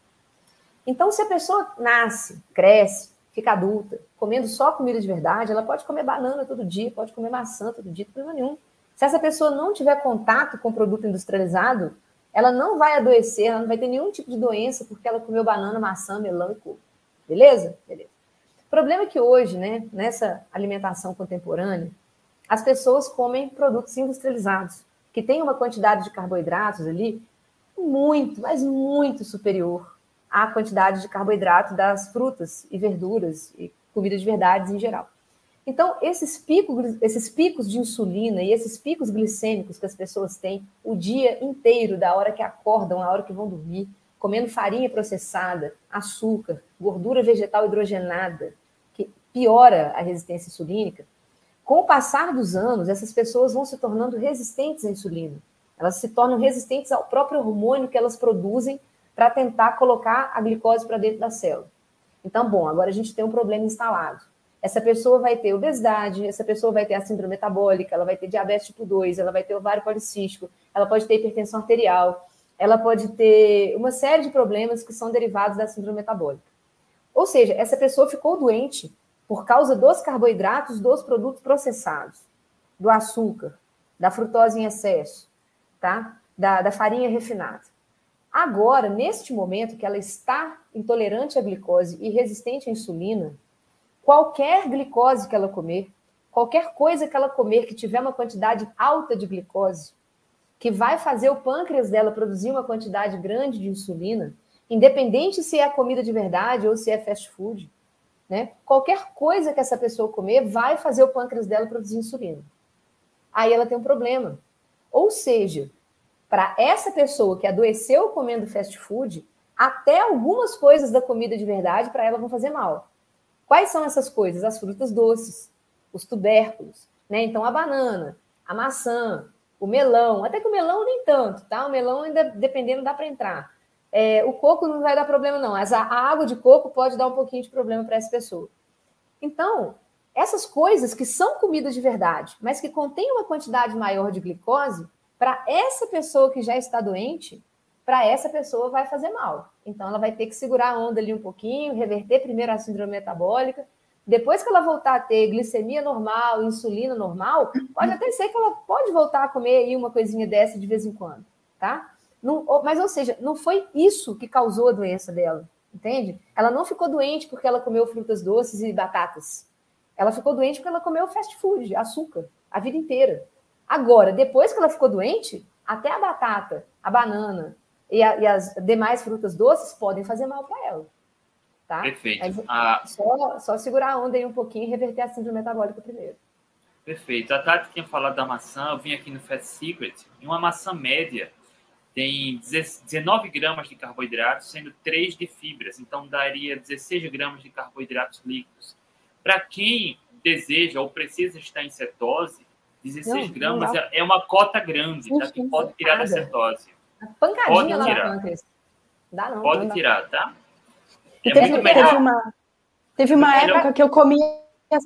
Então, se a pessoa nasce, cresce, fica adulta, comendo só comida de verdade, ela pode comer banana todo dia, pode comer maçã todo dia, problema nenhum. Se essa pessoa não tiver contato com produto industrializado, ela não vai adoecer, ela não vai ter nenhum tipo de doença porque ela comeu banana, maçã, melão e coco. Beleza? Beleza. O problema é que hoje, né, nessa alimentação contemporânea, as pessoas comem produtos industrializados, que têm uma quantidade de carboidratos ali muito, mas muito superior à quantidade de carboidrato das frutas e verduras e comida de verdades em geral. Então, esses picos, esses picos de insulina e esses picos glicêmicos que as pessoas têm o dia inteiro, da hora que acordam, à hora que vão dormir, comendo farinha processada, açúcar, gordura vegetal hidrogenada, que piora a resistência insulínica, com o passar dos anos, essas pessoas vão se tornando resistentes à insulina. Elas se tornam resistentes ao próprio hormônio que elas produzem para tentar colocar a glicose para dentro da célula. Então, bom, agora a gente tem um problema instalado. Essa pessoa vai ter obesidade, essa pessoa vai ter a síndrome metabólica, ela vai ter diabetes tipo 2, ela vai ter ovário policístico, ela pode ter hipertensão arterial, ela pode ter uma série de problemas que são derivados da síndrome metabólica. Ou seja, essa pessoa ficou doente por causa dos carboidratos dos produtos processados, do açúcar, da frutose em excesso, tá? da, da farinha refinada. Agora, neste momento que ela está intolerante à glicose e resistente à insulina, qualquer glicose que ela comer, qualquer coisa que ela comer que tiver uma quantidade alta de glicose, que vai fazer o pâncreas dela produzir uma quantidade grande de insulina, independente se é comida de verdade ou se é fast food, né? Qualquer coisa que essa pessoa comer vai fazer o pâncreas dela produzir insulina. Aí ela tem um problema. Ou seja, para essa pessoa que adoeceu comendo fast food, até algumas coisas da comida de verdade para ela vão fazer mal. Quais são essas coisas? As frutas doces, os tubérculos, né? Então a banana, a maçã, o melão, até que o melão nem tanto, tá? O melão ainda dependendo dá para entrar. É, o coco não vai dar problema, não. Mas a, a água de coco pode dar um pouquinho de problema para essa pessoa. Então, essas coisas que são comidas de verdade, mas que contêm uma quantidade maior de glicose, para essa pessoa que já está doente, para essa pessoa vai fazer mal. Então, ela vai ter que segurar a onda ali um pouquinho, reverter primeiro a síndrome metabólica. Depois que ela voltar a ter glicemia normal, insulina normal, pode até ser que ela pode voltar a comer aí uma coisinha dessa de vez em quando, tá? Não, mas, ou seja, não foi isso que causou a doença dela, entende? Ela não ficou doente porque ela comeu frutas doces e batatas. Ela ficou doente porque ela comeu fast food, açúcar, a vida inteira. Agora, depois que ela ficou doente, até a batata, a banana e, a, e as demais frutas doces podem fazer mal para ela. Tá?
Perfeito.
Mas, a... só, só segurar a onda aí um pouquinho e reverter a síndrome metabólica primeiro.
Perfeito. A Tati tinha falado da maçã, eu vim aqui no Fast Secret, e uma maçã média tem 19 gramas de carboidratos, sendo 3 de fibras, então daria 16 gramas de carboidratos líquidos. Para quem deseja ou precisa estar em cetose, 16 não, gramas não é uma cota grande, tá? que pode tirar da cetose.
Pancadinha pode lá tirar.
Dá não, pode não tirar, tá?
É teve, teve, uma, teve uma época que eu comia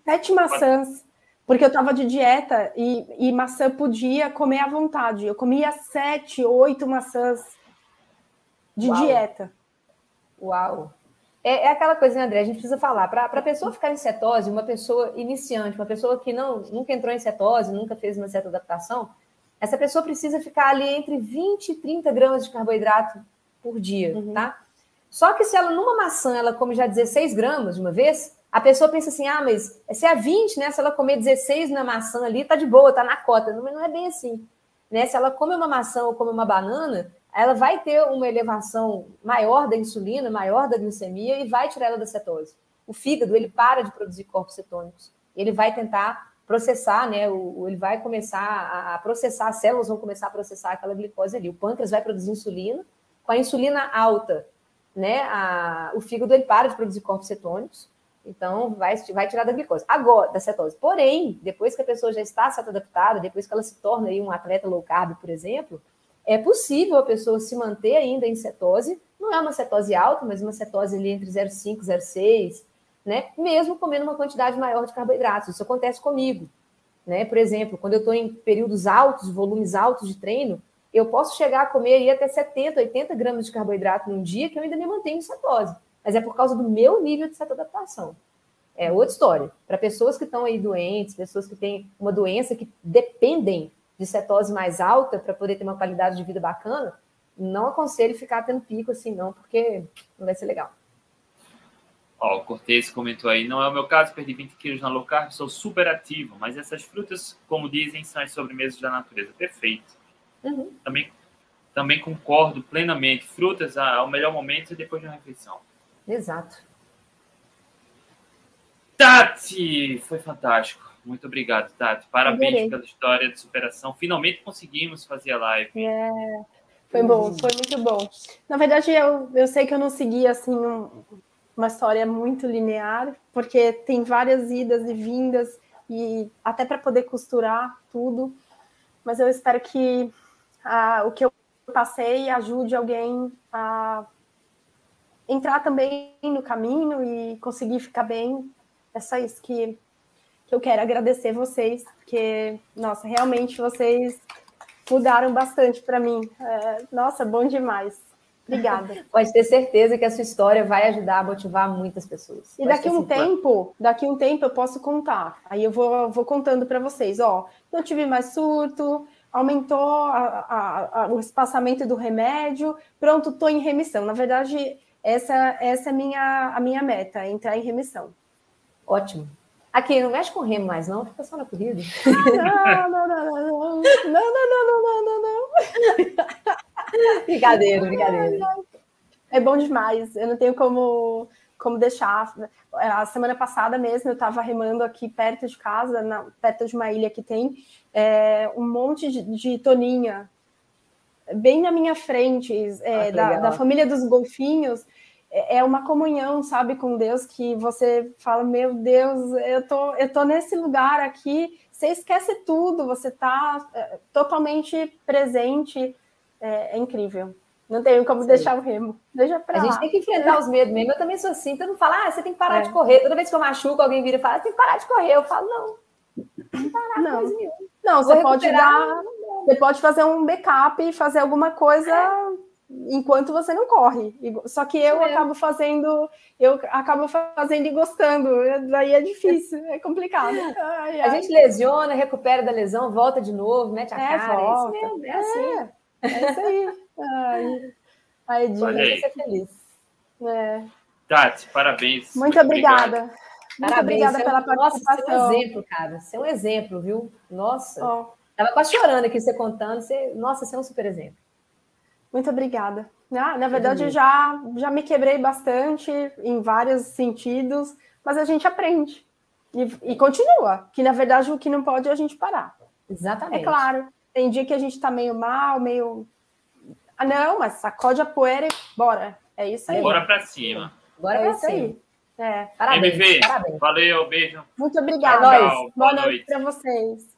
sete maçãs porque eu estava de dieta e, e, maçã podia comer à vontade. Eu comia sete, oito maçãs de Uau. dieta.
Uau! É, é, aquela coisa, né, André? A gente precisa falar. Para a pessoa ficar em cetose, uma pessoa iniciante, uma pessoa que não, nunca entrou em cetose, nunca fez uma certa adaptação, essa pessoa precisa ficar ali entre 20 e 30 gramas de carboidrato por dia, uhum. tá? Só que se ela, numa maçã, ela come já 16 gramas de uma vez, a pessoa pensa assim, ah, mas se é 20, né? Se ela comer 16 na maçã ali, tá de boa, tá na cota. Não, não é bem assim. Né? Se ela come uma maçã ou come uma banana, ela vai ter uma elevação maior da insulina, maior da glicemia e vai tirar ela da cetose. O fígado, ele para de produzir corpos cetônicos. Ele vai tentar processar, né? O, ele vai começar a processar, as células vão começar a processar aquela glicose ali. O pâncreas vai produzir insulina. Com a insulina alta, né? A, o fígado ele para de produzir corpos cetônicos então, vai, vai tirar da glicose. Agora, da cetose. Porém, depois que a pessoa já está adaptada, depois que ela se torna aí um atleta low carb, por exemplo, é possível a pessoa se manter ainda em cetose. Não é uma cetose alta, mas uma cetose ali entre 0,5 e 0,6, né? Mesmo comendo uma quantidade maior de carboidratos. Isso acontece comigo. Né? Por exemplo, quando eu estou em períodos altos, volumes altos de treino, eu posso chegar a comer aí até 70, 80 gramas de carboidrato num dia que eu ainda me mantenho em cetose. Mas é por causa do meu nível de cetoadaptação. É outra história. Para pessoas que estão aí doentes, pessoas que têm uma doença que dependem de cetose mais alta para poder ter uma qualidade de vida bacana, não aconselho ficar tendo pico assim, não, porque não vai ser legal.
Ó, o Cortez comentou aí, não é o meu caso, perdi 20 quilos na low carb, sou super ativo, mas essas frutas, como dizem, são as sobremesas da natureza. Perfeito. Uhum. Também, também concordo plenamente. Frutas ao melhor momento e depois de uma refeição.
Exato.
Tati, foi fantástico. Muito obrigado, Tati. Parabéns pela história de superação. Finalmente conseguimos fazer a live.
É, foi bom, foi muito bom. Na verdade, eu, eu sei que eu não segui assim um, uma história muito linear, porque tem várias idas e vindas e até para poder costurar tudo. Mas eu espero que ah, o que eu passei ajude alguém a entrar também no caminho e conseguir ficar bem. É só isso que, que eu quero agradecer vocês, porque, nossa, realmente vocês mudaram bastante para mim. É, nossa, bom demais. Obrigada. (laughs)
Pode ter certeza que a sua história vai ajudar a motivar muitas pessoas.
E daqui um tempo, daqui um tempo eu posso contar. Aí eu vou, vou contando para vocês, ó, não tive mais surto, aumentou a, a, a, o espaçamento do remédio, pronto, estou em remissão. Na verdade, essa, essa é a minha, a minha meta, entrar em remissão.
Ótimo. Aqui, não mexe com remo mais, não? Fica só na corrida.
Não, não, não, não, não. Não, não, não, não, não,
não. (laughs) (laughs) Brincadeira, brincadeira.
É bom demais. Eu não tenho como, como deixar. A semana passada mesmo, eu estava remando aqui perto de casa, na, perto de uma ilha que tem é, um monte de, de toninha bem na minha frente, é, ah, da, da, família dos golfinhos, é, é uma comunhão, sabe, com Deus, que você fala, meu Deus, eu tô, eu tô nesse lugar aqui, você esquece tudo, você tá é, totalmente presente, é, é incrível. Não tenho como Sim. deixar o remo. Deixa pra
A
lá.
gente tem que enfrentar os medos mesmo. Eu também sou assim. Todo mundo fala, ah, você tem que parar é. de correr. Toda vez que eu machuco, alguém vira e fala, tem que parar de correr. Eu falo, não.
Não parar não. Não, você pode dar. Você pode fazer um backup e fazer alguma coisa é. enquanto você não corre. Só que eu é. acabo fazendo, eu acabo fazendo e gostando. Daí é difícil, é complicado.
Ai, (laughs) ai. A gente lesiona, recupera da lesão, volta de novo, mete a
é,
cara.
Volta. É, mesmo, é assim. É, é isso aí. Ai, ai Edinho, ser feliz.
É. Tati, parabéns.
Muito, Muito obrigada. obrigada. Muito Parabéns, obrigada pela participação.
Nossa, você é um exemplo, cara. Você é um exemplo, viu? Nossa. Oh. Tava quase chorando aqui você contando. Você... Nossa, você é um super exemplo.
Muito obrigada. Ah, na verdade, já, já me quebrei bastante em vários sentidos, mas a gente aprende. E, e, continua. Que na verdade o que não pode é a gente parar.
Exatamente.
É claro. Tem dia que a gente tá meio mal, meio. Ah, não, mas sacode a poeira e bora. É isso aí.
Bora pra cima.
Bora é pra cima. Aí.
É.
Parabéns, MV, parabéns. valeu, beijo.
Muito obrigada. Boa, Boa noite, noite para vocês.